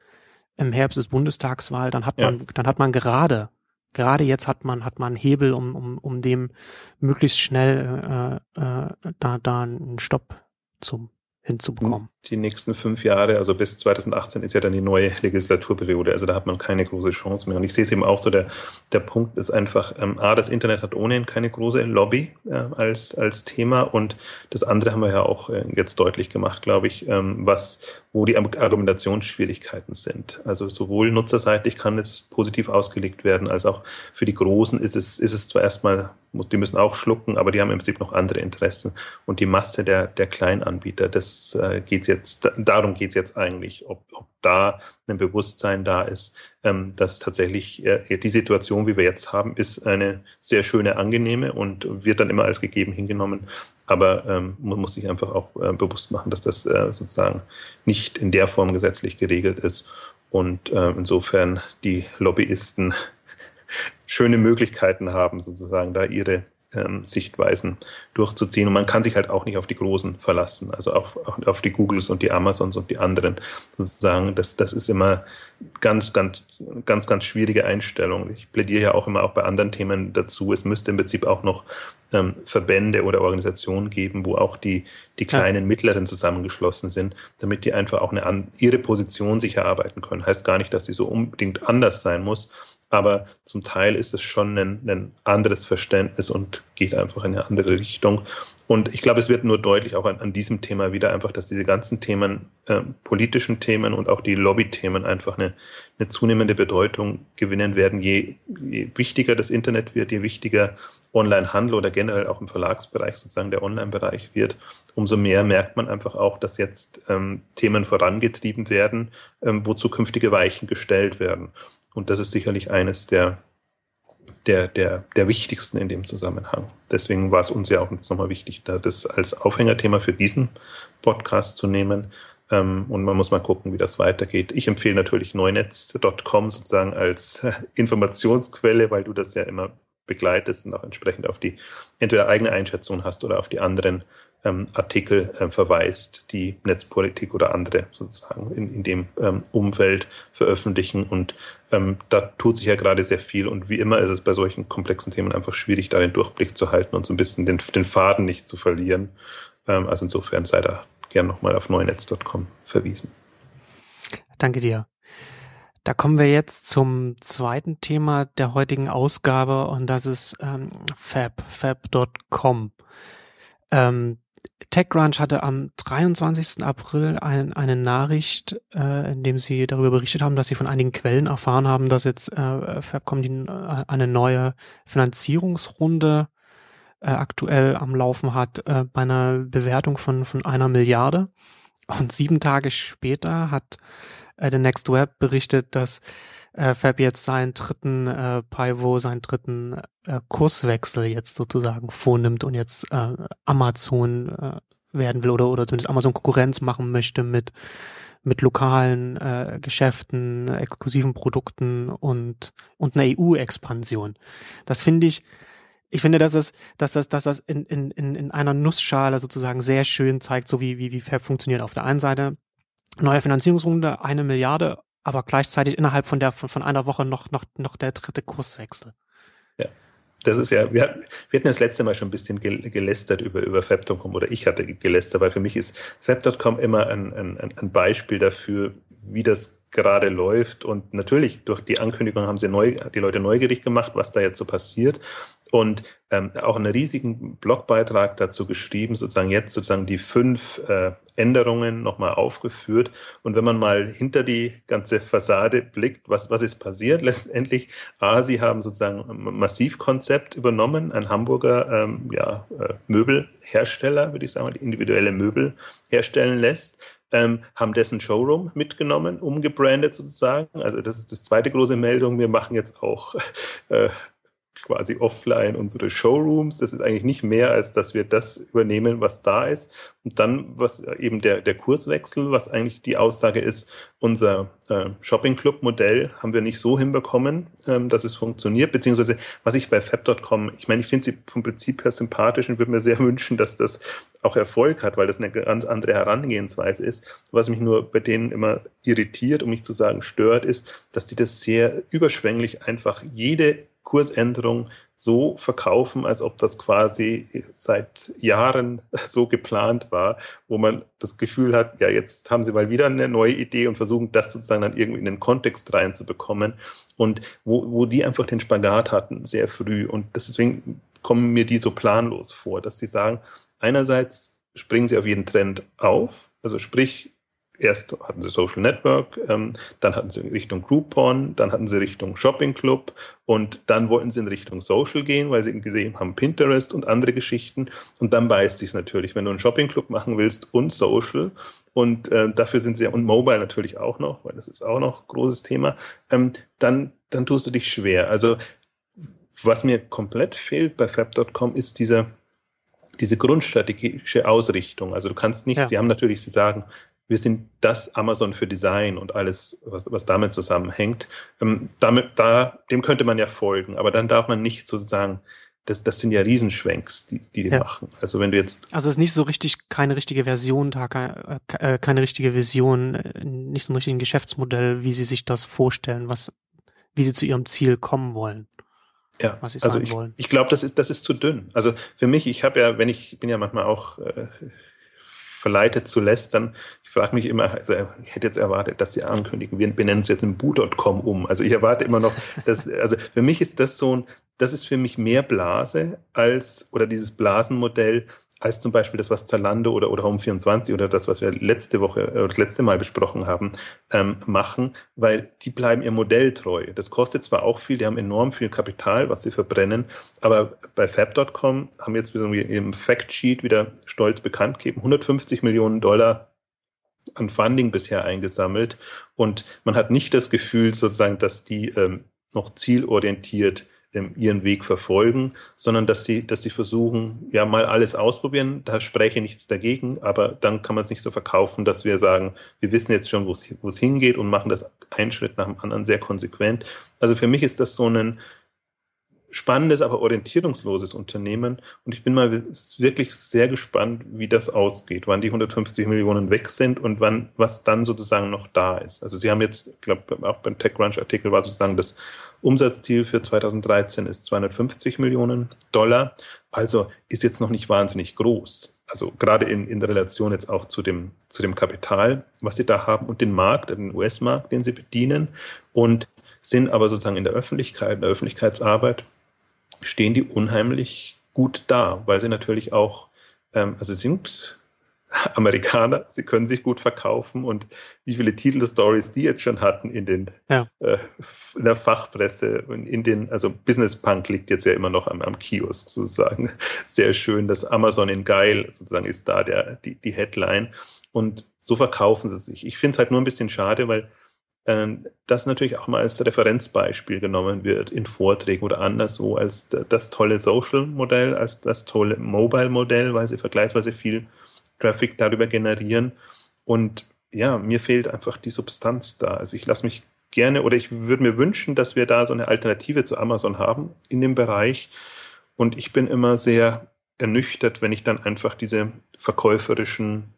im Herbst ist Bundestagswahl, dann hat man, ja. dann hat man gerade, gerade jetzt hat man, hat man Hebel, um, um, um dem möglichst schnell äh, äh, da, da einen Stopp zum hinzubekommen. Die nächsten fünf Jahre, also bis 2018 ist ja dann die neue Legislaturperiode, also da hat man keine große Chance mehr. Und ich sehe es eben auch so, der, der Punkt ist einfach, ähm, A, das Internet hat ohnehin keine große Lobby äh, als, als Thema und das andere haben wir ja auch äh, jetzt deutlich gemacht, glaube ich, ähm, was, wo die Argumentationsschwierigkeiten sind. Also sowohl nutzerseitig kann es positiv ausgelegt werden, als auch für die Großen ist es, ist es zwar erstmal, die müssen auch schlucken, aber die haben im Prinzip noch andere Interessen. Und die Masse der, der Kleinanbieter, das äh, geht jetzt, darum geht es jetzt eigentlich, ob, ob da ein Bewusstsein da ist, ähm, dass tatsächlich äh, die Situation, wie wir jetzt haben, ist eine sehr schöne, angenehme und wird dann immer als gegeben hingenommen. Aber ähm, man muss sich einfach auch äh, bewusst machen, dass das äh, sozusagen nicht in der Form gesetzlich geregelt ist. Und äh, insofern die Lobbyisten schöne Möglichkeiten haben, sozusagen da ihre ähm, Sichtweisen durchzuziehen. Und man kann sich halt auch nicht auf die Großen verlassen, also auf, auf die Googles und die Amazons und die anderen sozusagen. Das, das ist immer ganz, ganz, ganz, ganz schwierige Einstellung. Ich plädiere ja auch immer auch bei anderen Themen dazu. Es müsste im Prinzip auch noch ähm, Verbände oder Organisationen geben, wo auch die, die kleinen, ja. mittleren zusammengeschlossen sind, damit die einfach auch eine, ihre Position sich erarbeiten können. Heißt gar nicht, dass die so unbedingt anders sein muss, aber zum Teil ist es schon ein, ein anderes Verständnis und geht einfach in eine andere Richtung. Und ich glaube, es wird nur deutlich auch an, an diesem Thema wieder einfach, dass diese ganzen Themen, äh, politischen Themen und auch die Lobbythemen einfach eine, eine zunehmende Bedeutung gewinnen werden. Je, je wichtiger das Internet wird, je wichtiger Online-Handel oder generell auch im Verlagsbereich sozusagen der Online-Bereich wird, umso mehr merkt man einfach auch, dass jetzt ähm, Themen vorangetrieben werden, ähm, wo zukünftige Weichen gestellt werden. Und das ist sicherlich eines der, der, der, der wichtigsten in dem Zusammenhang. Deswegen war es uns ja auch nochmal wichtig, da das als Aufhängerthema für diesen Podcast zu nehmen. Ähm, und man muss mal gucken, wie das weitergeht. Ich empfehle natürlich neunetz.com sozusagen als Informationsquelle, weil du das ja immer begleitest und auch entsprechend auf die entweder eigene Einschätzung hast oder auf die anderen ähm, Artikel äh, verweist, die Netzpolitik oder andere sozusagen in, in dem ähm, Umfeld veröffentlichen. Und ähm, da tut sich ja gerade sehr viel. Und wie immer ist es bei solchen komplexen Themen einfach schwierig, da den Durchblick zu halten und so ein bisschen den, den Faden nicht zu verlieren. Ähm, also insofern sei da gern nochmal auf neunetz.com verwiesen. Danke dir. Da kommen wir jetzt zum zweiten Thema der heutigen Ausgabe und das ist ähm, Fab, fab.com. Ähm, TechCrunch hatte am 23. April ein, eine Nachricht, äh, in dem sie darüber berichtet haben, dass sie von einigen Quellen erfahren haben, dass jetzt äh, Fabcom die, äh, eine neue Finanzierungsrunde äh, aktuell am Laufen hat äh, bei einer Bewertung von, von einer Milliarde. Und sieben Tage später hat äh, The Next Web berichtet, dass äh, Fab jetzt seinen dritten äh, Pivot, seinen dritten äh, Kurswechsel jetzt sozusagen vornimmt und jetzt äh, Amazon äh, werden will oder, oder zumindest Amazon Konkurrenz machen möchte mit mit lokalen äh, Geschäften, exklusiven Produkten und und einer EU-Expansion. Das finde ich, ich finde, dass es, dass das, dass das in, in, in einer Nussschale sozusagen sehr schön zeigt, so wie, wie, wie Fab funktioniert. Auf der einen Seite neue Finanzierungsrunde, eine Milliarde aber gleichzeitig innerhalb von der von, von einer Woche noch, noch, noch der dritte Kurswechsel. Ja. Das ist ja, wir, hatten, wir hatten das letzte Mal schon ein bisschen gelästert über, über Fab.com oder ich hatte gelästert, weil für mich ist Fab.com immer ein, ein, ein Beispiel dafür, wie das gerade läuft. Und natürlich durch die Ankündigung haben sie neu, die Leute neugierig gemacht, was da jetzt so passiert. und ähm, auch einen riesigen Blogbeitrag dazu geschrieben, sozusagen jetzt sozusagen die fünf äh, Änderungen nochmal aufgeführt. Und wenn man mal hinter die ganze Fassade blickt, was, was ist passiert? Letztendlich, A, sie haben sozusagen ein Massivkonzept übernommen, ein Hamburger ähm, ja, äh, Möbelhersteller, würde ich sagen, die individuelle Möbel herstellen lässt. Ähm, haben dessen Showroom mitgenommen, umgebrandet sozusagen. Also das ist das zweite große Meldung. Wir machen jetzt auch äh, quasi offline unsere Showrooms. Das ist eigentlich nicht mehr, als dass wir das übernehmen, was da ist. Und dann, was eben der, der Kurswechsel, was eigentlich die Aussage ist, unser äh, Shopping-Club-Modell haben wir nicht so hinbekommen, ähm, dass es funktioniert. Beziehungsweise, was ich bei Fab.com, ich meine, ich finde sie vom Prinzip her sympathisch und würde mir sehr wünschen, dass das auch Erfolg hat, weil das eine ganz andere Herangehensweise ist. Was mich nur bei denen immer irritiert, um nicht zu sagen stört, ist, dass die das sehr überschwänglich einfach jede Kursänderung so verkaufen, als ob das quasi seit Jahren so geplant war, wo man das Gefühl hat, ja, jetzt haben sie mal wieder eine neue Idee und versuchen das sozusagen dann irgendwie in den Kontext reinzubekommen. Und wo, wo die einfach den Spagat hatten sehr früh. Und deswegen kommen mir die so planlos vor, dass sie sagen, einerseits springen sie auf jeden Trend auf, also sprich, erst hatten sie Social Network, ähm, dann hatten sie Richtung Groupon, dann hatten sie Richtung Shopping Club und dann wollten sie in Richtung Social gehen, weil sie gesehen haben Pinterest und andere Geschichten. Und dann beißt sich natürlich, wenn du einen Shopping Club machen willst und Social und äh, dafür sind sie und Mobile natürlich auch noch, weil das ist auch noch ein großes Thema, ähm, dann, dann tust du dich schwer. Also was mir komplett fehlt bei Fab.com ist diese diese grundstrategische Ausrichtung. Also du kannst nicht, ja. sie haben natürlich, sie sagen, wir sind das Amazon für Design und alles, was, was damit zusammenhängt. Ähm, damit, da, dem könnte man ja folgen, aber dann darf man nicht sozusagen, das, das sind ja Riesenschwenks, die die, die ja. machen. Also wenn du jetzt. Also es ist nicht so richtig, keine richtige Version, keine, äh, keine richtige Vision, äh, nicht so ein richtiges Geschäftsmodell, wie sie sich das vorstellen, was, wie sie zu ihrem Ziel kommen wollen. Ja, was sie also ich, wollen. ich glaube, das ist, das ist zu dünn. Also für mich, ich habe ja, wenn ich bin ja manchmal auch äh, verleitet zu lästern. Ich frage mich immer, also ich hätte jetzt erwartet, dass sie ankündigen, wir benennen es jetzt in Boo.com um. Also ich erwarte immer noch, dass, also für mich ist das so ein, das ist für mich mehr Blase als, oder dieses Blasenmodell, als zum Beispiel das, was Zalando oder, oder Home24 oder das, was wir letzte Woche, äh, das letzte Mal besprochen haben, ähm, machen, weil die bleiben ihr Modell treu. Das kostet zwar auch viel, die haben enorm viel Kapital, was sie verbrennen, aber bei Fab.com haben jetzt im Factsheet wieder stolz bekannt gegeben, 150 Millionen Dollar an Funding bisher eingesammelt und man hat nicht das Gefühl sozusagen, dass die ähm, noch zielorientiert ihren Weg verfolgen, sondern dass sie, dass sie versuchen, ja, mal alles ausprobieren. Da spreche nichts dagegen, aber dann kann man es nicht so verkaufen, dass wir sagen, wir wissen jetzt schon, wo es hingeht und machen das einen Schritt nach dem anderen sehr konsequent. Also für mich ist das so ein, spannendes, aber orientierungsloses Unternehmen. Und ich bin mal wirklich sehr gespannt, wie das ausgeht, wann die 150 Millionen weg sind und wann, was dann sozusagen noch da ist. Also Sie haben jetzt, ich glaube, auch beim TechCrunch-Artikel war sozusagen das Umsatzziel für 2013 ist 250 Millionen Dollar. Also ist jetzt noch nicht wahnsinnig groß. Also gerade in, in Relation jetzt auch zu dem, zu dem Kapital, was sie da haben und den Markt, den US-Markt, den sie bedienen und sind aber sozusagen in der Öffentlichkeit, in der Öffentlichkeitsarbeit stehen die unheimlich gut da, weil sie natürlich auch, ähm, also sind Amerikaner, sie können sich gut verkaufen und wie viele Titelstories die jetzt schon hatten in den ja. äh, in der Fachpresse und in den, also Business Punk liegt jetzt ja immer noch am, am Kiosk sozusagen. Sehr schön, dass Amazon in geil sozusagen ist da der, die, die Headline. Und so verkaufen sie sich. Ich finde es halt nur ein bisschen schade, weil das natürlich auch mal als Referenzbeispiel genommen wird in Vorträgen oder anderswo als das tolle Social-Modell, als das tolle Mobile-Modell, weil sie vergleichsweise viel Traffic darüber generieren. Und ja, mir fehlt einfach die Substanz da. Also ich lasse mich gerne oder ich würde mir wünschen, dass wir da so eine Alternative zu Amazon haben in dem Bereich. Und ich bin immer sehr ernüchtert, wenn ich dann einfach diese verkäuferischen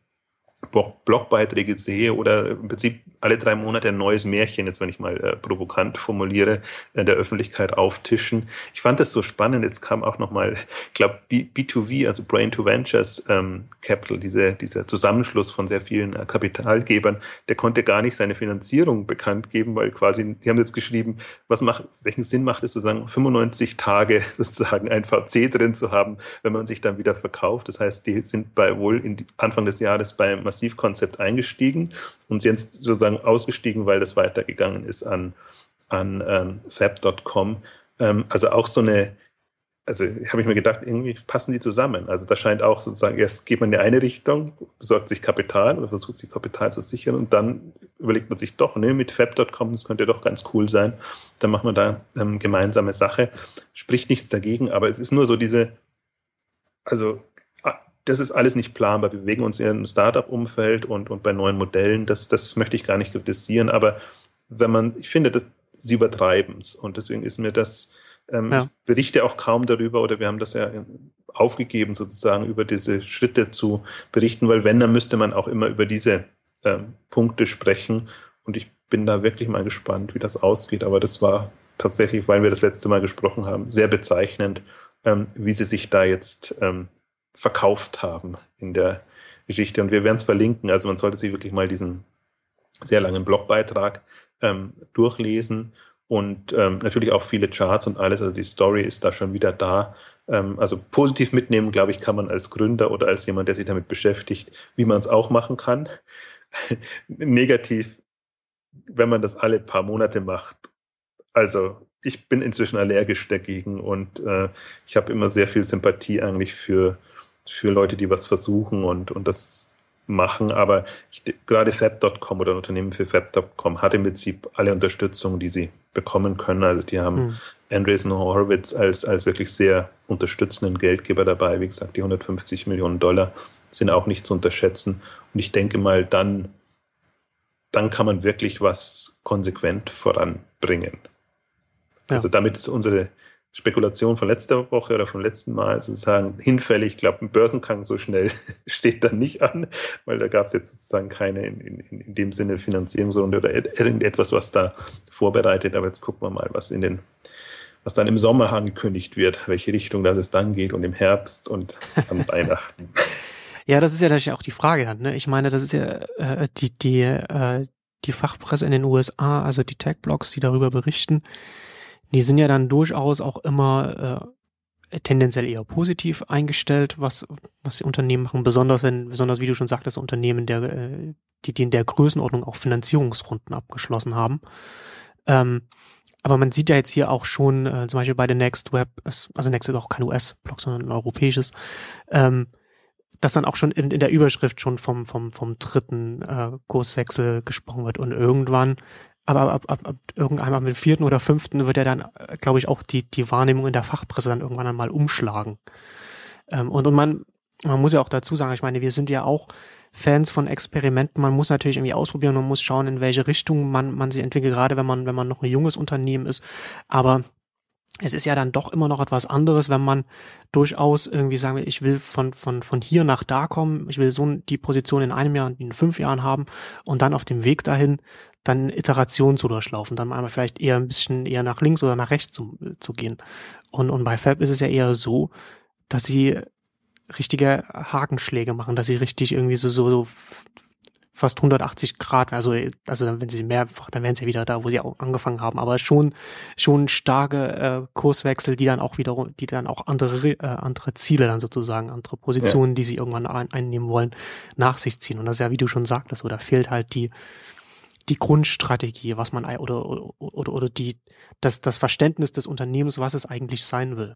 Blogbeiträge sehe oder im Prinzip alle drei Monate ein neues Märchen, jetzt wenn ich mal äh, provokant formuliere, in der Öffentlichkeit auftischen. Ich fand das so spannend. Jetzt kam auch nochmal, ich glaube, B2V, also Brain to Ventures ähm, Capital, diese, dieser Zusammenschluss von sehr vielen äh, Kapitalgebern, der konnte gar nicht seine Finanzierung bekannt geben, weil quasi, die haben jetzt geschrieben, was macht, welchen Sinn macht es sozusagen 95 Tage sozusagen ein VC drin zu haben, wenn man sich dann wieder verkauft. Das heißt, die sind bei wohl in Anfang des Jahres bei Massivkonzept eingestiegen und sind sozusagen ausgestiegen, weil das weitergegangen ist an, an ähm, fab.com. Ähm, also auch so eine, also habe ich mir gedacht, irgendwie passen die zusammen. Also da scheint auch sozusagen, erst geht man in eine Richtung, besorgt sich Kapital oder versucht sich Kapital zu sichern und dann überlegt man sich doch, ne, mit fab.com, das könnte doch ganz cool sein. Dann macht man da ähm, gemeinsame Sache. Spricht nichts dagegen, aber es ist nur so diese, also das ist alles nicht planbar. Wir bewegen uns in einem Startup-Umfeld und, und bei neuen Modellen. Das, das möchte ich gar nicht kritisieren. Aber wenn man, ich finde, das, sie übertreiben es. Und deswegen ist mir das, ähm, ja. ich berichte auch kaum darüber oder wir haben das ja aufgegeben, sozusagen über diese Schritte zu berichten, weil wenn, dann müsste man auch immer über diese ähm, Punkte sprechen. Und ich bin da wirklich mal gespannt, wie das ausgeht. Aber das war tatsächlich, weil wir das letzte Mal gesprochen haben, sehr bezeichnend, ähm, wie sie sich da jetzt ähm, verkauft haben in der Geschichte. Und wir werden es verlinken. Also man sollte sich wirklich mal diesen sehr langen Blogbeitrag ähm, durchlesen und ähm, natürlich auch viele Charts und alles. Also die Story ist da schon wieder da. Ähm, also positiv mitnehmen, glaube ich, kann man als Gründer oder als jemand, der sich damit beschäftigt, wie man es auch machen kann. Negativ, wenn man das alle paar Monate macht. Also ich bin inzwischen allergisch dagegen und äh, ich habe immer sehr viel Sympathie eigentlich für für Leute, die was versuchen und, und das machen. Aber ich, gerade Fab.com oder ein Unternehmen für Fab.com hat im Prinzip alle Unterstützung, die sie bekommen können. Also die haben mhm. Andreessen Horowitz als, als wirklich sehr unterstützenden Geldgeber dabei. Wie gesagt, die 150 Millionen Dollar sind auch nicht zu unterschätzen. Und ich denke mal, dann, dann kann man wirklich was konsequent voranbringen. Ja. Also damit ist unsere Spekulation von letzter Woche oder vom letzten Mal sozusagen hinfällig. Ich glaube, ein Börsengang so schnell steht dann nicht an, weil da gab es jetzt sozusagen keine in, in, in dem Sinne Finanzierungsrunde oder irgendetwas, was da vorbereitet. Aber jetzt gucken wir mal, was in den was dann im Sommer angekündigt wird, welche Richtung das es dann geht und im Herbst und am Weihnachten. Ja, das ist ja natürlich auch die Frage. Ne? Ich meine, das ist ja äh, die, die, äh, die Fachpresse in den USA, also die Tech-Blogs, die darüber berichten, die sind ja dann durchaus auch immer äh, tendenziell eher positiv eingestellt, was, was die Unternehmen machen, besonders wenn, besonders wie du schon sagtest, Unternehmen, der, äh, die, die in der Größenordnung auch Finanzierungsrunden abgeschlossen haben. Ähm, aber man sieht ja jetzt hier auch schon, äh, zum Beispiel bei der Next Web, also Next ist auch kein US-Blog, sondern ein europäisches, ähm, dass dann auch schon in, in der Überschrift schon vom, vom, vom dritten äh, Kurswechsel gesprochen wird. Und irgendwann aber ab, ab, ab irgendwann mit vierten oder fünften wird ja dann, glaube ich, auch die, die Wahrnehmung in der Fachpresse dann irgendwann einmal umschlagen. Ähm, und, und man, man muss ja auch dazu sagen, ich meine, wir sind ja auch Fans von Experimenten. Man muss natürlich irgendwie ausprobieren und muss schauen, in welche Richtung man, man sich entwickelt, gerade wenn man, wenn man noch ein junges Unternehmen ist. Aber es ist ja dann doch immer noch etwas anderes, wenn man durchaus irgendwie sagen will, ich will von, von, von hier nach da kommen, ich will so die Position in einem Jahr und in fünf Jahren haben und dann auf dem Weg dahin dann Iterationen zu durchlaufen, dann einmal vielleicht eher ein bisschen eher nach links oder nach rechts zu, zu gehen. Und, und bei Fab ist es ja eher so, dass sie richtige Hakenschläge machen, dass sie richtig irgendwie so, so, so fast 180 Grad, also, also wenn sie mehrfach, dann wären sie ja wieder da, wo sie auch angefangen haben, aber schon, schon starke äh, Kurswechsel, die dann auch wieder, die dann auch andere, äh, andere Ziele dann sozusagen, andere Positionen, ja. die sie irgendwann ein, einnehmen wollen, nach sich ziehen. Und das ist ja, wie du schon sagtest, oder fehlt halt die, die Grundstrategie, was man oder oder, oder, die das das Verständnis des Unternehmens, was es eigentlich sein will.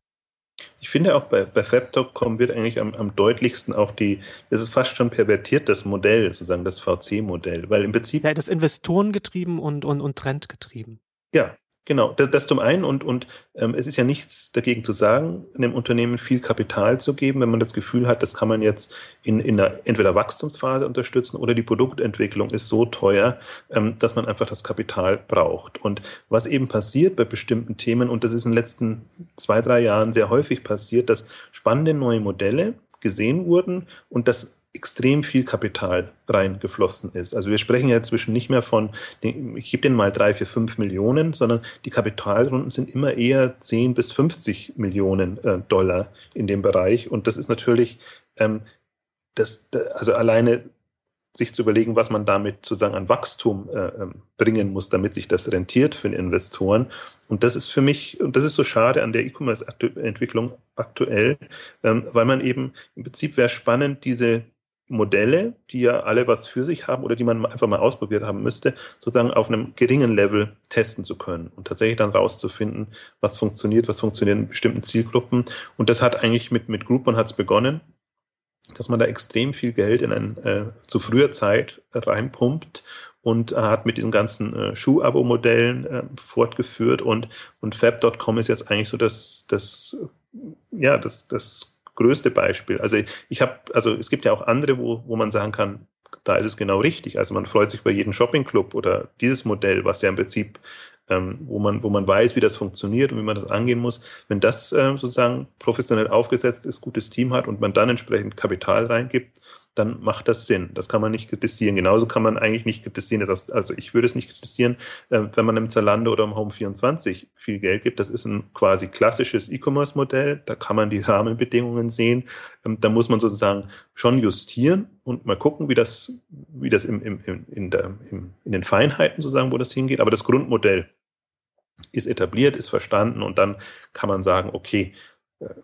Ich finde auch bei, bei Fab.com wird eigentlich am, am deutlichsten auch die, das ist fast schon pervertiert, das Modell, sozusagen das VC-Modell, weil im Prinzip. Ja, das Investorengetrieben und, und, und Trendgetrieben. Ja, Genau, das, das zum einen und, und ähm, es ist ja nichts dagegen zu sagen, einem Unternehmen viel Kapital zu geben, wenn man das Gefühl hat, das kann man jetzt in, in einer entweder Wachstumsphase unterstützen oder die Produktentwicklung ist so teuer, ähm, dass man einfach das Kapital braucht. Und was eben passiert bei bestimmten Themen, und das ist in den letzten zwei, drei Jahren sehr häufig passiert, dass spannende neue Modelle gesehen wurden und das extrem viel Kapital reingeflossen ist. Also wir sprechen ja inzwischen nicht mehr von, ich gebe denen mal drei, vier, fünf Millionen, sondern die Kapitalrunden sind immer eher 10 bis 50 Millionen äh, Dollar in dem Bereich. Und das ist natürlich, ähm, das, also alleine sich zu überlegen, was man damit sozusagen an Wachstum äh, ähm, bringen muss, damit sich das rentiert für den Investoren. Und das ist für mich, und das ist so schade an der E-Commerce-Entwicklung aktuell, ähm, weil man eben, im Prinzip wäre spannend, diese Modelle, die ja alle was für sich haben oder die man einfach mal ausprobiert haben müsste, sozusagen auf einem geringen Level testen zu können und tatsächlich dann rauszufinden, was funktioniert, was funktioniert in bestimmten Zielgruppen. Und das hat eigentlich mit, mit Groupon hat's begonnen dass man da extrem viel Geld in ein äh, zu früher Zeit reinpumpt und äh, hat mit diesen ganzen äh, Schuh-Abo-Modellen äh, fortgeführt und, und Fab.com ist jetzt eigentlich so das, das, ja, das, das größte Beispiel. Also ich habe, also es gibt ja auch andere, wo, wo man sagen kann, da ist es genau richtig. Also man freut sich bei jedem Shopping-Club oder dieses Modell, was ja im Prinzip ähm, wo, man, wo man weiß, wie das funktioniert und wie man das angehen muss. Wenn das äh, sozusagen professionell aufgesetzt ist, gutes Team hat und man dann entsprechend Kapital reingibt, dann macht das Sinn. Das kann man nicht kritisieren. Genauso kann man eigentlich nicht kritisieren. Also ich würde es nicht kritisieren, äh, wenn man im Zalando oder im Home24 viel Geld gibt. Das ist ein quasi klassisches E-Commerce-Modell. Da kann man die Rahmenbedingungen sehen. Ähm, da muss man sozusagen schon justieren und mal gucken, wie das, wie das im, im, in, der, im, in den Feinheiten sozusagen, wo das hingeht. Aber das Grundmodell ist etabliert, ist verstanden und dann kann man sagen, okay,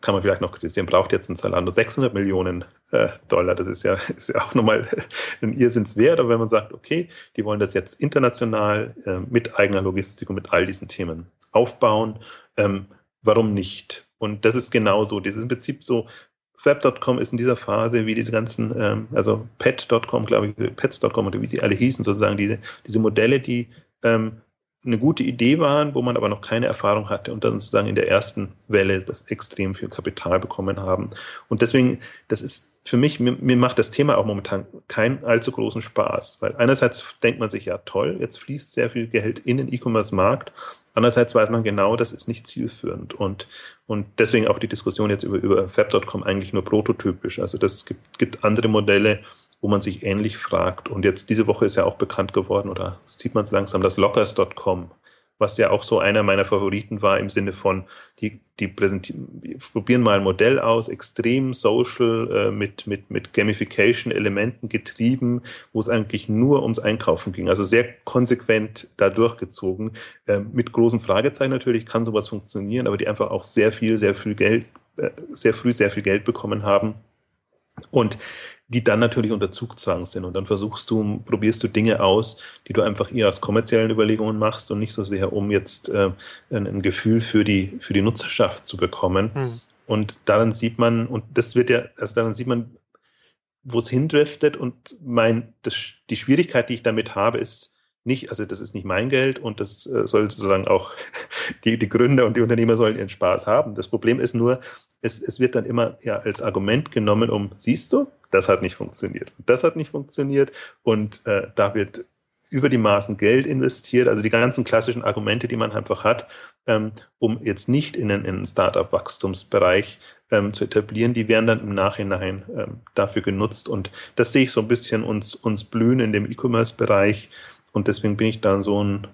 kann man vielleicht noch kritisieren, braucht jetzt ein Zalando 600 Millionen äh, Dollar. Das ist ja, ist ja auch nochmal ein Irrsinnswert. Aber wenn man sagt, okay, die wollen das jetzt international äh, mit eigener Logistik und mit all diesen Themen aufbauen, ähm, warum nicht? Und das ist genauso. Das ist im Prinzip so, Fab.com ist in dieser Phase wie diese ganzen, ähm, also Pet.com, glaube ich, Pets.com oder wie sie alle hießen, sozusagen diese, diese Modelle, die ähm, eine gute Idee waren, wo man aber noch keine Erfahrung hatte und dann sozusagen in der ersten Welle das extrem viel Kapital bekommen haben. Und deswegen, das ist für mich, mir, mir macht das Thema auch momentan keinen allzu großen Spaß, weil einerseits denkt man sich, ja toll, jetzt fließt sehr viel Geld in den E-Commerce-Markt, andererseits weiß man genau, das ist nicht zielführend und, und deswegen auch die Diskussion jetzt über, über Fab.com eigentlich nur prototypisch. Also das gibt, gibt andere Modelle, wo man sich ähnlich fragt. Und jetzt diese Woche ist ja auch bekannt geworden, oder sieht man es langsam, das Lockers.com, was ja auch so einer meiner Favoriten war im Sinne von, die, die präsentieren, probieren mal ein Modell aus, extrem social, äh, mit, mit, mit Gamification-Elementen getrieben, wo es eigentlich nur ums Einkaufen ging. Also sehr konsequent da durchgezogen. Äh, mit großen Fragezeichen natürlich kann sowas funktionieren, aber die einfach auch sehr viel, sehr viel Geld, äh, sehr früh sehr viel Geld bekommen haben. Und die dann natürlich unter Zugzwang sind. Und dann versuchst du, probierst du Dinge aus, die du einfach eher aus kommerziellen Überlegungen machst und nicht so sehr, um jetzt äh, ein, ein, Gefühl für die, für die Nutzerschaft zu bekommen. Mhm. Und daran sieht man, und das wird ja, also daran sieht man, wo es hindriftet. Und mein, das, die Schwierigkeit, die ich damit habe, ist, nicht, also das ist nicht mein Geld und das äh, soll sozusagen auch die, die Gründer und die Unternehmer sollen ihren Spaß haben. Das Problem ist nur, es, es wird dann immer ja als Argument genommen, um, siehst du, das hat nicht funktioniert. Das hat nicht funktioniert und äh, da wird über die Maßen Geld investiert, also die ganzen klassischen Argumente, die man einfach hat, ähm, um jetzt nicht in einen, einen Startup-Wachstumsbereich ähm, zu etablieren, die werden dann im Nachhinein ähm, dafür genutzt. Und das sehe ich so ein bisschen uns, uns blühen in dem E-Commerce-Bereich. Und deswegen bin ich dann so ein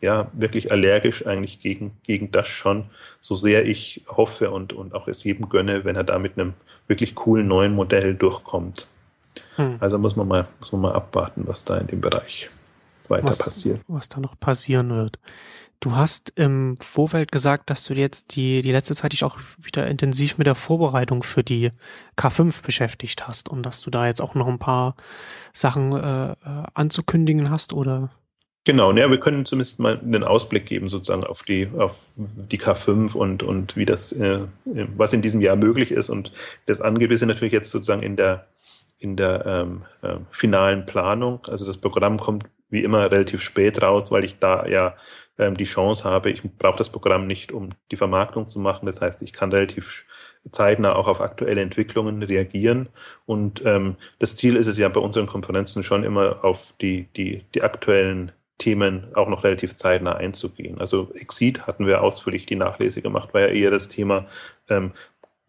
ja, wirklich allergisch eigentlich gegen, gegen das schon, so sehr ich hoffe und, und auch es jedem gönne, wenn er da mit einem wirklich coolen neuen Modell durchkommt. Hm. Also muss man mal, muss man mal abwarten, was da in dem Bereich weiter was, passiert. Was da noch passieren wird. Du hast im Vorfeld gesagt, dass du jetzt die, die letzte Zeit dich auch wieder intensiv mit der Vorbereitung für die K5 beschäftigt hast und dass du da jetzt auch noch ein paar Sachen äh, äh anzukündigen hast oder Genau, ja, wir können zumindest mal einen Ausblick geben sozusagen auf die auf die K5 und und wie das äh, was in diesem Jahr möglich ist und das. Wir sind natürlich jetzt sozusagen in der in der ähm, äh, finalen Planung. Also das Programm kommt wie immer relativ spät raus, weil ich da ja ähm, die Chance habe. Ich brauche das Programm nicht, um die Vermarktung zu machen. Das heißt, ich kann relativ zeitnah auch auf aktuelle Entwicklungen reagieren. Und ähm, das Ziel ist es ja bei unseren Konferenzen schon immer auf die die die aktuellen Themen auch noch relativ zeitnah einzugehen. Also Exit hatten wir ausführlich die Nachlese gemacht, war ja eher das Thema, ähm,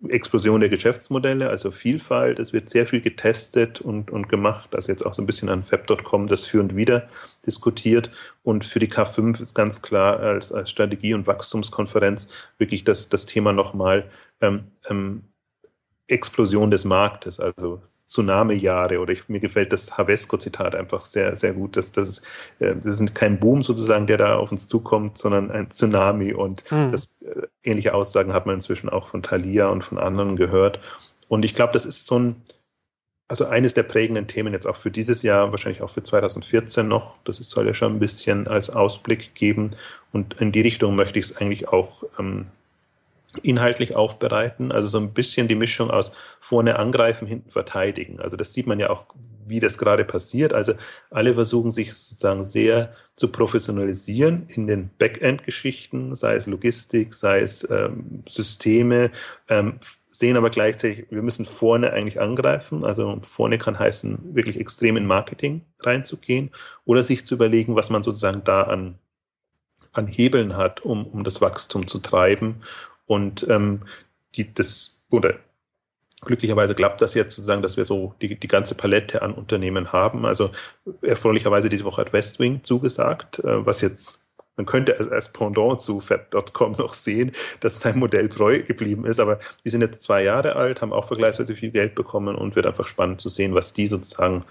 Explosion der Geschäftsmodelle, also Vielfalt. Es wird sehr viel getestet und, und gemacht. Also jetzt auch so ein bisschen an Fab.com das führend wieder diskutiert. Und für die K5 ist ganz klar als, als Strategie- und Wachstumskonferenz wirklich das, das Thema nochmal ähm, ähm, Explosion des Marktes, also Tsunami-Jahre oder ich, mir gefällt das Havesco-Zitat einfach sehr, sehr gut. Dass, das, äh, das ist kein Boom sozusagen, der da auf uns zukommt, sondern ein Tsunami und mhm. das, äh, ähnliche Aussagen hat man inzwischen auch von Thalia und von anderen gehört. Und ich glaube, das ist so ein, also eines der prägenden Themen jetzt auch für dieses Jahr, wahrscheinlich auch für 2014 noch. Das soll ja schon ein bisschen als Ausblick geben. Und in die Richtung möchte ich es eigentlich auch ähm, inhaltlich aufbereiten. Also so ein bisschen die Mischung aus vorne angreifen, hinten verteidigen. Also das sieht man ja auch, wie das gerade passiert. Also alle versuchen sich sozusagen sehr zu professionalisieren in den Backend-Geschichten, sei es Logistik, sei es ähm, Systeme, ähm, sehen aber gleichzeitig, wir müssen vorne eigentlich angreifen. Also vorne kann heißen, wirklich extrem in Marketing reinzugehen oder sich zu überlegen, was man sozusagen da an an Hebeln hat, um, um das Wachstum zu treiben und ähm, die, das, oder glücklicherweise klappt das jetzt sozusagen, dass wir so die, die ganze Palette an Unternehmen haben. Also erfreulicherweise diese Woche hat Westwing zugesagt, äh, was jetzt man könnte es als Pendant zu Fab.com noch sehen, dass sein Modell treu geblieben ist, aber die sind jetzt zwei Jahre alt, haben auch vergleichsweise viel Geld bekommen und wird einfach spannend zu sehen, was die sozusagen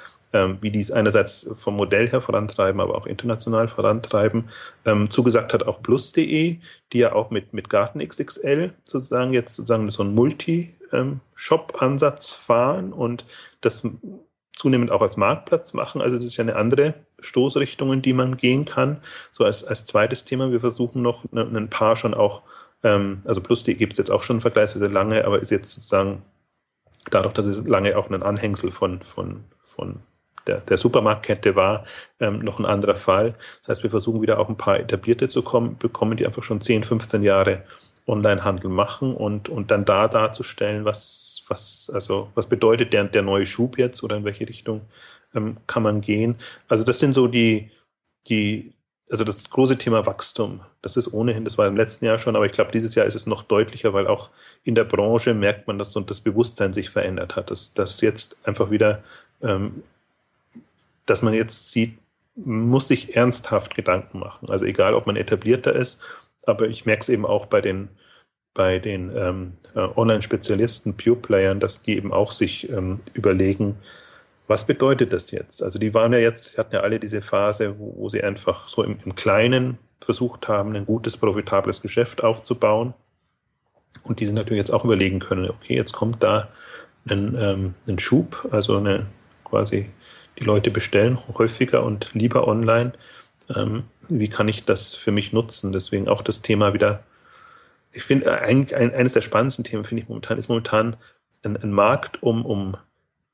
wie die es einerseits vom Modell her vorantreiben, aber auch international vorantreiben. Ähm, zugesagt hat auch plus.de, die ja auch mit, mit Garten XXL sozusagen jetzt sozusagen so einen Multi-Shop-Ansatz fahren und das zunehmend auch als Marktplatz machen. Also es ist ja eine andere Stoßrichtung, in die man gehen kann. So als, als zweites Thema, wir versuchen noch ne, ein paar schon auch, ähm, also plus.de gibt es jetzt auch schon vergleichsweise lange, aber ist jetzt sozusagen dadurch, dass es lange auch ein Anhängsel von, von, von der, der Supermarktkette war, ähm, noch ein anderer Fall. Das heißt, wir versuchen wieder auch ein paar etablierte zu kommen, bekommen, die einfach schon 10, 15 Jahre Onlinehandel machen und, und dann da darzustellen, was, was, also, was bedeutet der, der neue Schub jetzt oder in welche Richtung ähm, kann man gehen. Also das sind so die, die, also das große Thema Wachstum. Das ist ohnehin, das war im letzten Jahr schon, aber ich glaube, dieses Jahr ist es noch deutlicher, weil auch in der Branche merkt man, dass so das Bewusstsein sich verändert hat, dass, dass jetzt einfach wieder ähm, dass man jetzt sieht, muss sich ernsthaft Gedanken machen. Also egal, ob man etablierter ist, aber ich merke es eben auch bei den, bei den ähm, äh, Online-Spezialisten, Pure-Playern, dass die eben auch sich ähm, überlegen, was bedeutet das jetzt? Also die waren ja jetzt, hatten ja alle diese Phase, wo, wo sie einfach so im, im, Kleinen versucht haben, ein gutes, profitables Geschäft aufzubauen. Und die sind natürlich jetzt auch überlegen können, okay, jetzt kommt da ein, ähm, ein Schub, also eine quasi die Leute bestellen häufiger und lieber online. Ähm, wie kann ich das für mich nutzen? Deswegen auch das Thema wieder. Ich finde, eigentlich ein, eines der spannendsten Themen finde ich momentan ist momentan ein, ein Markt um, um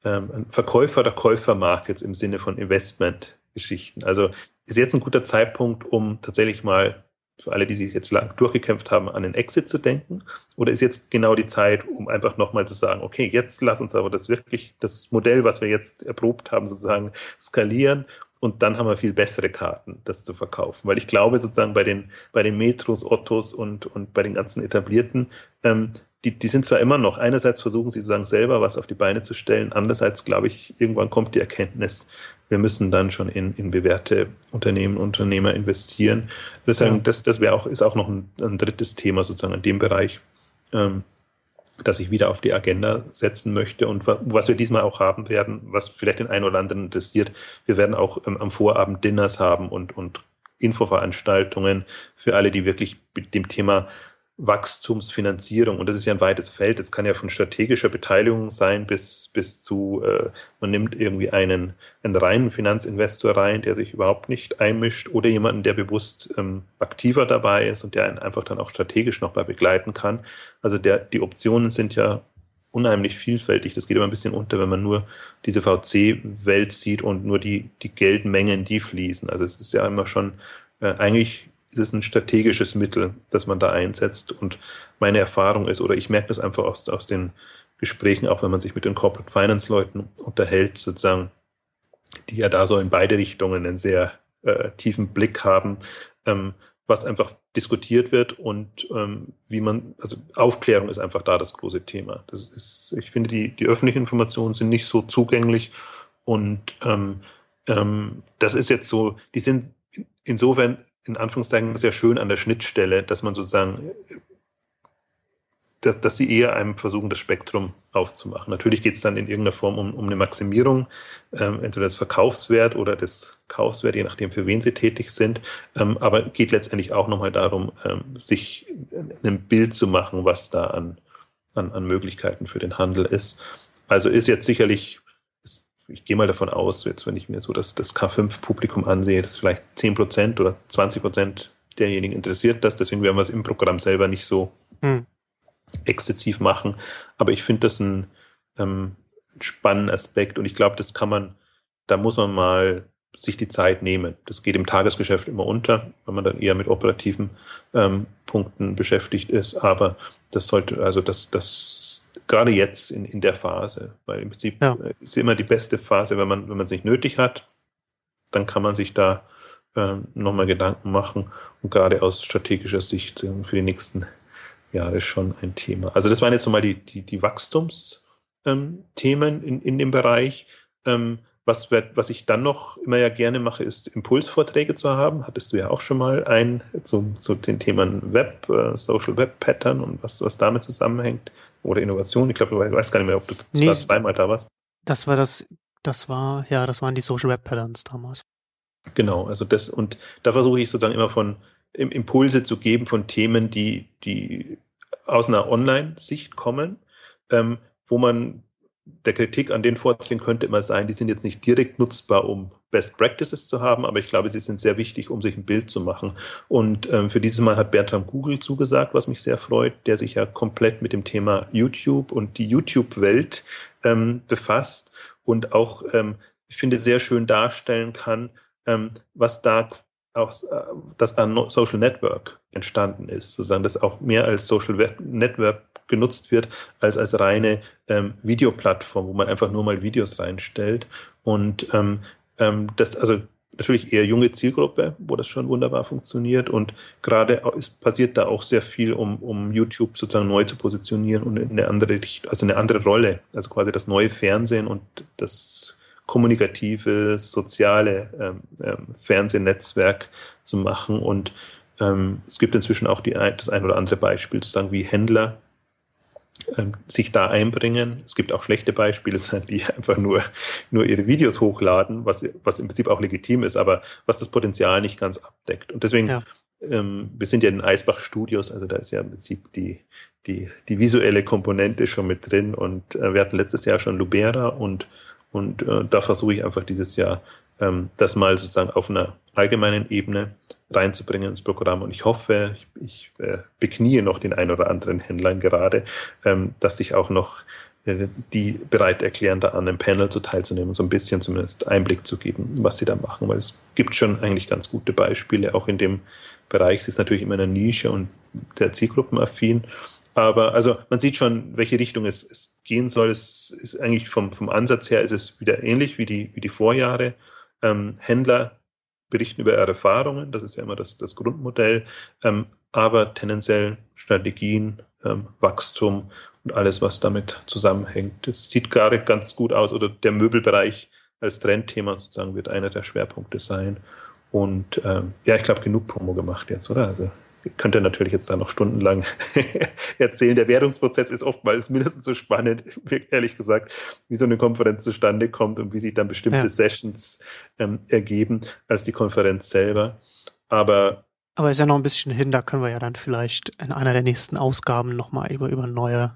ähm, ein Verkäufer- oder Käufermarkt jetzt im Sinne von Investmentgeschichten. Also ist jetzt ein guter Zeitpunkt, um tatsächlich mal für alle, die sich jetzt lang durchgekämpft haben, an den Exit zu denken? Oder ist jetzt genau die Zeit, um einfach nochmal zu sagen, okay, jetzt lass uns aber das wirklich, das Modell, was wir jetzt erprobt haben, sozusagen skalieren und dann haben wir viel bessere Karten, das zu verkaufen. Weil ich glaube, sozusagen bei den, bei den Metros, Ottos und, und bei den ganzen etablierten, ähm, die, die sind zwar immer noch, einerseits versuchen sie sozusagen selber was auf die Beine zu stellen, andererseits glaube ich, irgendwann kommt die Erkenntnis, wir müssen dann schon in, in bewährte Unternehmen, Unternehmer investieren. Deswegen, ja. das, das wäre auch, ist auch noch ein, ein, drittes Thema sozusagen in dem Bereich, ähm, das ich wieder auf die Agenda setzen möchte und was wir diesmal auch haben werden, was vielleicht den einen oder anderen interessiert. Wir werden auch ähm, am Vorabend Dinners haben und, und Infoveranstaltungen für alle, die wirklich mit dem Thema Wachstumsfinanzierung. Und das ist ja ein weites Feld. Es kann ja von strategischer Beteiligung sein bis, bis zu, äh, man nimmt irgendwie einen, einen reinen Finanzinvestor rein, der sich überhaupt nicht einmischt oder jemanden, der bewusst ähm, aktiver dabei ist und der einen einfach dann auch strategisch noch bei begleiten kann. Also der, die Optionen sind ja unheimlich vielfältig. Das geht immer ein bisschen unter, wenn man nur diese VC-Welt sieht und nur die, die Geldmengen, die fließen. Also es ist ja immer schon äh, eigentlich ist es ein strategisches Mittel, das man da einsetzt. Und meine Erfahrung ist, oder ich merke das einfach aus, aus den Gesprächen, auch wenn man sich mit den Corporate Finance Leuten unterhält, sozusagen, die ja da so in beide Richtungen einen sehr äh, tiefen Blick haben. Ähm, was einfach diskutiert wird und ähm, wie man, also Aufklärung ist einfach da das große Thema. Das ist, ich finde, die, die öffentlichen Informationen sind nicht so zugänglich und ähm, ähm, das ist jetzt so, die sind insofern in Anführungszeichen sehr schön an der Schnittstelle, dass man sozusagen dass, dass sie eher einem versuchen, das Spektrum aufzumachen. Natürlich geht es dann in irgendeiner Form um, um eine Maximierung, ähm, entweder des Verkaufswert oder des Kaufswert, je nachdem, für wen sie tätig sind. Ähm, aber geht letztendlich auch nochmal darum, ähm, sich ein Bild zu machen, was da an, an, an Möglichkeiten für den Handel ist. Also ist jetzt sicherlich, ich gehe mal davon aus, jetzt wenn ich mir so das, das K5-Publikum ansehe, dass vielleicht 10 Prozent oder 20 Prozent derjenigen interessiert das. Deswegen werden wir es im Programm selber nicht so hm exzessiv machen. Aber ich finde das ein ähm, spannenden Aspekt und ich glaube, das kann man, da muss man mal sich die Zeit nehmen. Das geht im Tagesgeschäft immer unter, wenn man dann eher mit operativen ähm, Punkten beschäftigt ist. Aber das sollte, also das, das gerade jetzt in, in der Phase, weil im Prinzip ja. Äh, ist immer die beste Phase, wenn man, wenn man es nicht nötig hat, dann kann man sich da ähm, nochmal Gedanken machen und gerade aus strategischer Sicht äh, für die nächsten ja, ist schon ein Thema. Also das waren jetzt nochmal die, die, die Wachstumsthemen ähm, in, in dem Bereich. Ähm, was, was ich dann noch immer ja gerne mache, ist Impulsvorträge zu haben. Hattest du ja auch schon mal ein zu, zu den Themen Web, äh, Social Web Pattern und was, was damit zusammenhängt oder Innovation. Ich glaube, du weißt gar nicht mehr, ob du nee, zweimal da warst. Das war das, das war, ja, das waren die Social Web Patterns damals. Genau, also das, und da versuche ich sozusagen immer von Impulse zu geben von Themen, die, die aus einer Online-Sicht kommen, ähm, wo man der Kritik an den Vorträgen könnte immer sein, die sind jetzt nicht direkt nutzbar, um Best Practices zu haben, aber ich glaube, sie sind sehr wichtig, um sich ein Bild zu machen. Und ähm, für dieses Mal hat Bertram Google zugesagt, was mich sehr freut, der sich ja komplett mit dem Thema YouTube und die YouTube-Welt ähm, befasst und auch, ähm, ich finde, sehr schön darstellen kann, ähm, was da auch, äh, dass da ein Social Network entstanden ist, sozusagen, dass auch mehr als Social Network genutzt wird, als als reine ähm, Videoplattform, wo man einfach nur mal Videos reinstellt. Und ähm, ähm, das, also natürlich eher junge Zielgruppe, wo das schon wunderbar funktioniert. Und gerade ist, passiert da auch sehr viel, um, um YouTube sozusagen neu zu positionieren und in eine andere, also eine andere Rolle, also quasi das neue Fernsehen und das kommunikative, soziale ähm, ähm, Fernsehnetzwerk zu machen. Und ähm, es gibt inzwischen auch die, das ein oder andere Beispiel, sozusagen wie Händler ähm, sich da einbringen. Es gibt auch schlechte Beispiele, die einfach nur, nur ihre Videos hochladen, was, was im Prinzip auch legitim ist, aber was das Potenzial nicht ganz abdeckt. Und deswegen, ja. ähm, wir sind ja in Eisbach Studios, also da ist ja im Prinzip die, die, die visuelle Komponente schon mit drin. Und äh, wir hatten letztes Jahr schon Lubera und und äh, da versuche ich einfach dieses Jahr ähm, das mal sozusagen auf einer allgemeinen Ebene reinzubringen ins Programm. Und ich hoffe, ich, ich äh, beknie noch den ein oder anderen Händlern gerade, ähm, dass sich auch noch äh, die bereit erklären, da an einem Panel zu teilzunehmen, so ein bisschen zumindest Einblick zu geben, was sie da machen, weil es gibt schon eigentlich ganz gute Beispiele, auch in dem Bereich. Es ist natürlich immer eine Nische und der Zielgruppenaffin, aber also man sieht schon, welche Richtung es, es gehen soll. Es ist eigentlich vom, vom Ansatz her ist es wieder ähnlich wie die, wie die Vorjahre. Ähm, Händler berichten über ihre Erfahrungen, das ist ja immer das, das Grundmodell, ähm, aber tendenziell Strategien, ähm, Wachstum und alles, was damit zusammenhängt. Es sieht gerade ganz gut aus, oder der Möbelbereich als Trendthema sozusagen wird einer der Schwerpunkte sein. Und ähm, ja, ich glaube, genug Promo gemacht jetzt, oder? Also könnte natürlich jetzt da noch stundenlang erzählen. Der Währungsprozess ist oftmals mindestens so spannend, ehrlich gesagt, wie so eine Konferenz zustande kommt und wie sich dann bestimmte ja. Sessions ähm, ergeben als die Konferenz selber. Aber aber ist ja noch ein bisschen hin, da können wir ja dann vielleicht in einer der nächsten Ausgaben nochmal über, über neue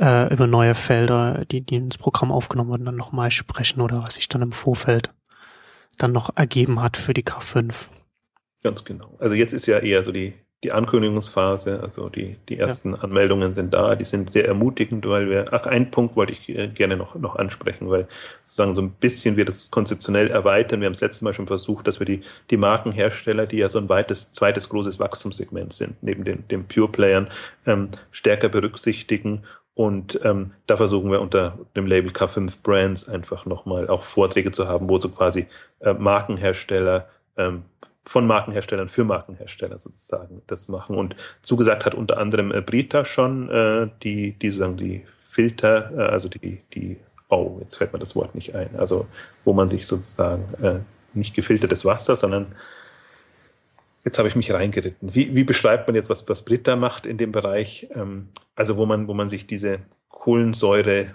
äh, über neue Felder, die, die ins Programm aufgenommen wurden, dann nochmal sprechen oder was sich dann im Vorfeld dann noch ergeben hat für die K5. Ganz genau. Also jetzt ist ja eher so die, die Ankündigungsphase, also die, die ersten ja. Anmeldungen sind da, die sind sehr ermutigend, weil wir, ach, einen Punkt wollte ich äh, gerne noch, noch ansprechen, weil sozusagen so ein bisschen wir das konzeptionell erweitern. Wir haben das letzte Mal schon versucht, dass wir die, die Markenhersteller, die ja so ein weites, zweites großes Wachstumssegment sind, neben den, den Pure-Playern, ähm, stärker berücksichtigen und ähm, da versuchen wir unter dem Label K5 Brands einfach nochmal auch Vorträge zu haben, wo so quasi äh, Markenhersteller ähm, von Markenherstellern für Markenhersteller sozusagen das machen. Und zugesagt hat unter anderem äh, Brita schon, äh, die, die sagen, die Filter, äh, also die, die, oh, jetzt fällt mir das Wort nicht ein, also wo man sich sozusagen äh, nicht gefiltertes Wasser, sondern Jetzt habe ich mich reingeritten. Wie, wie beschreibt man jetzt, was, was Britta macht in dem Bereich? Ähm, also wo man, wo man sich diese Kohlensäure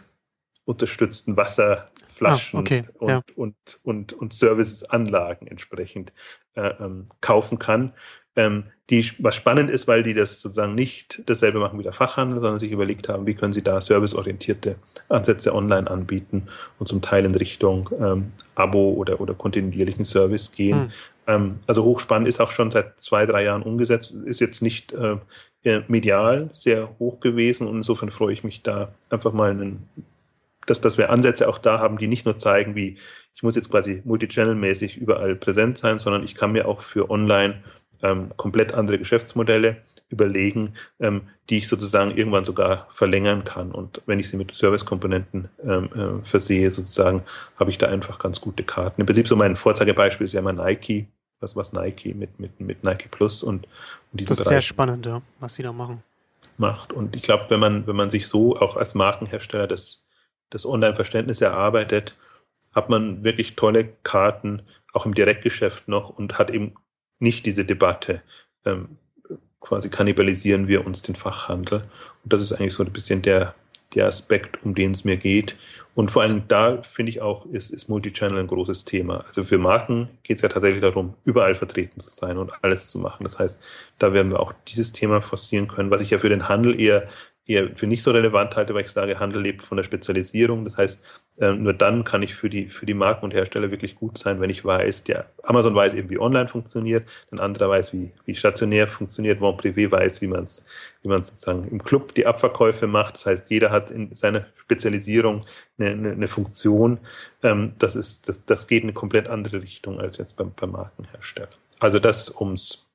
unterstützten Wasserflaschen ah, okay, und, ja. und, und, und Serviceanlagen entsprechend äh, ähm, kaufen kann. Ähm, die, was spannend ist, weil die das sozusagen nicht dasselbe machen wie der Fachhandel, sondern sich überlegt haben, wie können sie da serviceorientierte Ansätze online anbieten und zum Teil in Richtung ähm, Abo oder, oder kontinuierlichen Service gehen. Hm. Ähm, also hochspannend ist auch schon seit zwei, drei Jahren umgesetzt, ist jetzt nicht äh, medial sehr hoch gewesen und insofern freue ich mich da einfach mal einen dass, dass wir Ansätze auch da haben, die nicht nur zeigen, wie ich muss jetzt quasi multichannel-mäßig überall präsent sein, sondern ich kann mir auch für online ähm, komplett andere Geschäftsmodelle überlegen, ähm, die ich sozusagen irgendwann sogar verlängern kann. Und wenn ich sie mit Servicekomponenten ähm, äh, versehe, sozusagen, habe ich da einfach ganz gute Karten. Im Prinzip so mein Vorzeigebeispiel ist ja mal Nike, was, was Nike mit, mit, mit Nike Plus und, und Das ist Bereich sehr spannend, ja, was sie da machen. Macht. Und ich glaube, wenn man, wenn man sich so auch als Markenhersteller das, das Online-Verständnis erarbeitet, hat man wirklich tolle Karten, auch im Direktgeschäft noch und hat eben nicht diese Debatte, ähm, quasi kannibalisieren wir uns den Fachhandel. Und das ist eigentlich so ein bisschen der, der Aspekt, um den es mir geht. Und vor allem da finde ich auch, ist, ist Multichannel ein großes Thema. Also für Marken geht es ja tatsächlich darum, überall vertreten zu sein und alles zu machen. Das heißt, da werden wir auch dieses Thema forcieren können, was ich ja für den Handel eher eher für nicht so relevant halte, weil ich sage, Handel lebt von der Spezialisierung. Das heißt, äh, nur dann kann ich für die, für die Marken und Hersteller wirklich gut sein, wenn ich weiß, der Amazon weiß eben, wie online funktioniert, ein anderer weiß, wie, wie stationär funktioniert, Bon Privé weiß, wie man es wie man sozusagen im Club die Abverkäufe macht. Das heißt, jeder hat in seiner Spezialisierung eine, eine, eine Funktion. Ähm, das, ist, das, das geht in eine komplett andere Richtung als jetzt beim, beim Markenhersteller. Also das, ums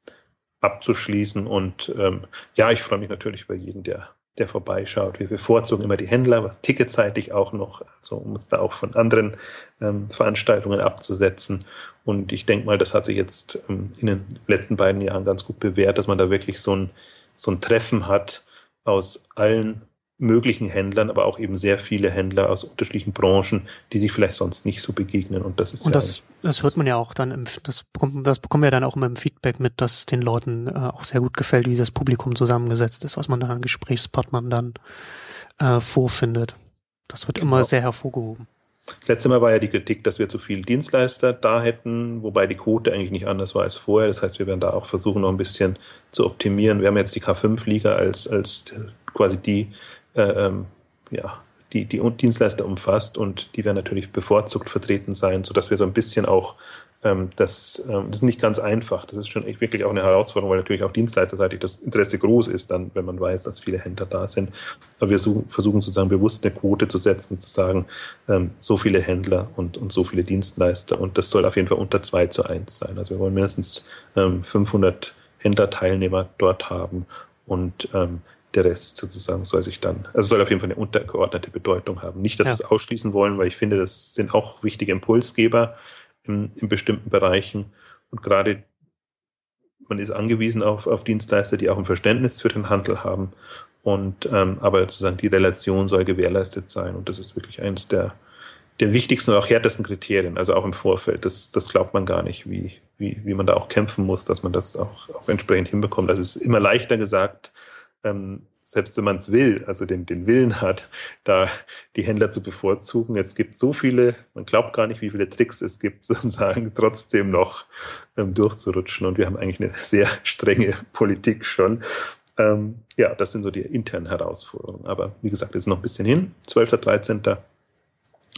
abzuschließen. Und ähm, ja, ich freue mich natürlich über jeden, der der vorbeischaut. Wir bevorzugen immer die Händler, was ticketseitig auch noch, also um uns da auch von anderen ähm, Veranstaltungen abzusetzen. Und ich denke mal, das hat sich jetzt ähm, in den letzten beiden Jahren ganz gut bewährt, dass man da wirklich so ein, so ein Treffen hat aus allen möglichen Händlern, aber auch eben sehr viele Händler aus unterschiedlichen Branchen, die sich vielleicht sonst nicht so begegnen. Und das ist und ja das, das hört man ja auch dann im, das bekommt, das bekommen wir dann auch immer im Feedback mit, dass den Leuten äh, auch sehr gut gefällt, wie das Publikum zusammengesetzt ist, was man dann an Gesprächspartnern dann äh, vorfindet. Das wird immer genau. sehr hervorgehoben. Das letzte Mal war ja die Kritik, dass wir zu viele Dienstleister da hätten, wobei die Quote eigentlich nicht anders war als vorher. Das heißt, wir werden da auch versuchen, noch ein bisschen zu optimieren. Wir haben jetzt die K5-Liga als, als quasi die ähm, ja, die, die Dienstleister umfasst und die werden natürlich bevorzugt vertreten sein, sodass wir so ein bisschen auch ähm, das, ähm, das ist nicht ganz einfach. Das ist schon echt wirklich auch eine Herausforderung, weil natürlich auch dienstleisterseitig das Interesse groß ist, dann, wenn man weiß, dass viele Händler da sind. Aber wir suchen, versuchen sozusagen bewusst eine Quote zu setzen, zu sagen, ähm, so viele Händler und, und so viele Dienstleister und das soll auf jeden Fall unter zwei zu eins sein. Also wir wollen mindestens ähm, 500 Händlerteilnehmer dort haben und ähm, der Rest sozusagen soll sich dann, also soll auf jeden Fall eine untergeordnete Bedeutung haben. Nicht, dass ja. wir es ausschließen wollen, weil ich finde, das sind auch wichtige Impulsgeber in, in bestimmten Bereichen. Und gerade man ist angewiesen auf, auf Dienstleister, die auch ein Verständnis für den Handel haben. Und ähm, aber sozusagen die Relation soll gewährleistet sein. Und das ist wirklich eines der, der wichtigsten und auch härtesten Kriterien, also auch im Vorfeld. Das, das glaubt man gar nicht, wie, wie, wie man da auch kämpfen muss, dass man das auch, auch entsprechend hinbekommt. Also es ist immer leichter gesagt, ähm, selbst wenn man es will, also den, den Willen hat, da die Händler zu bevorzugen. Es gibt so viele, man glaubt gar nicht, wie viele Tricks es gibt, sozusagen trotzdem noch ähm, durchzurutschen. Und wir haben eigentlich eine sehr strenge Politik schon. Ähm, ja, das sind so die internen Herausforderungen. Aber wie gesagt, es ist noch ein bisschen hin. 12. 13.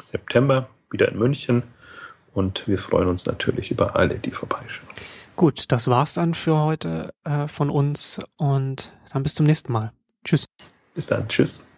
September wieder in München. Und wir freuen uns natürlich über alle, die vorbeischauen. Gut, das war's dann für heute äh, von uns und dann bis zum nächsten Mal. Tschüss. Bis dann. Tschüss.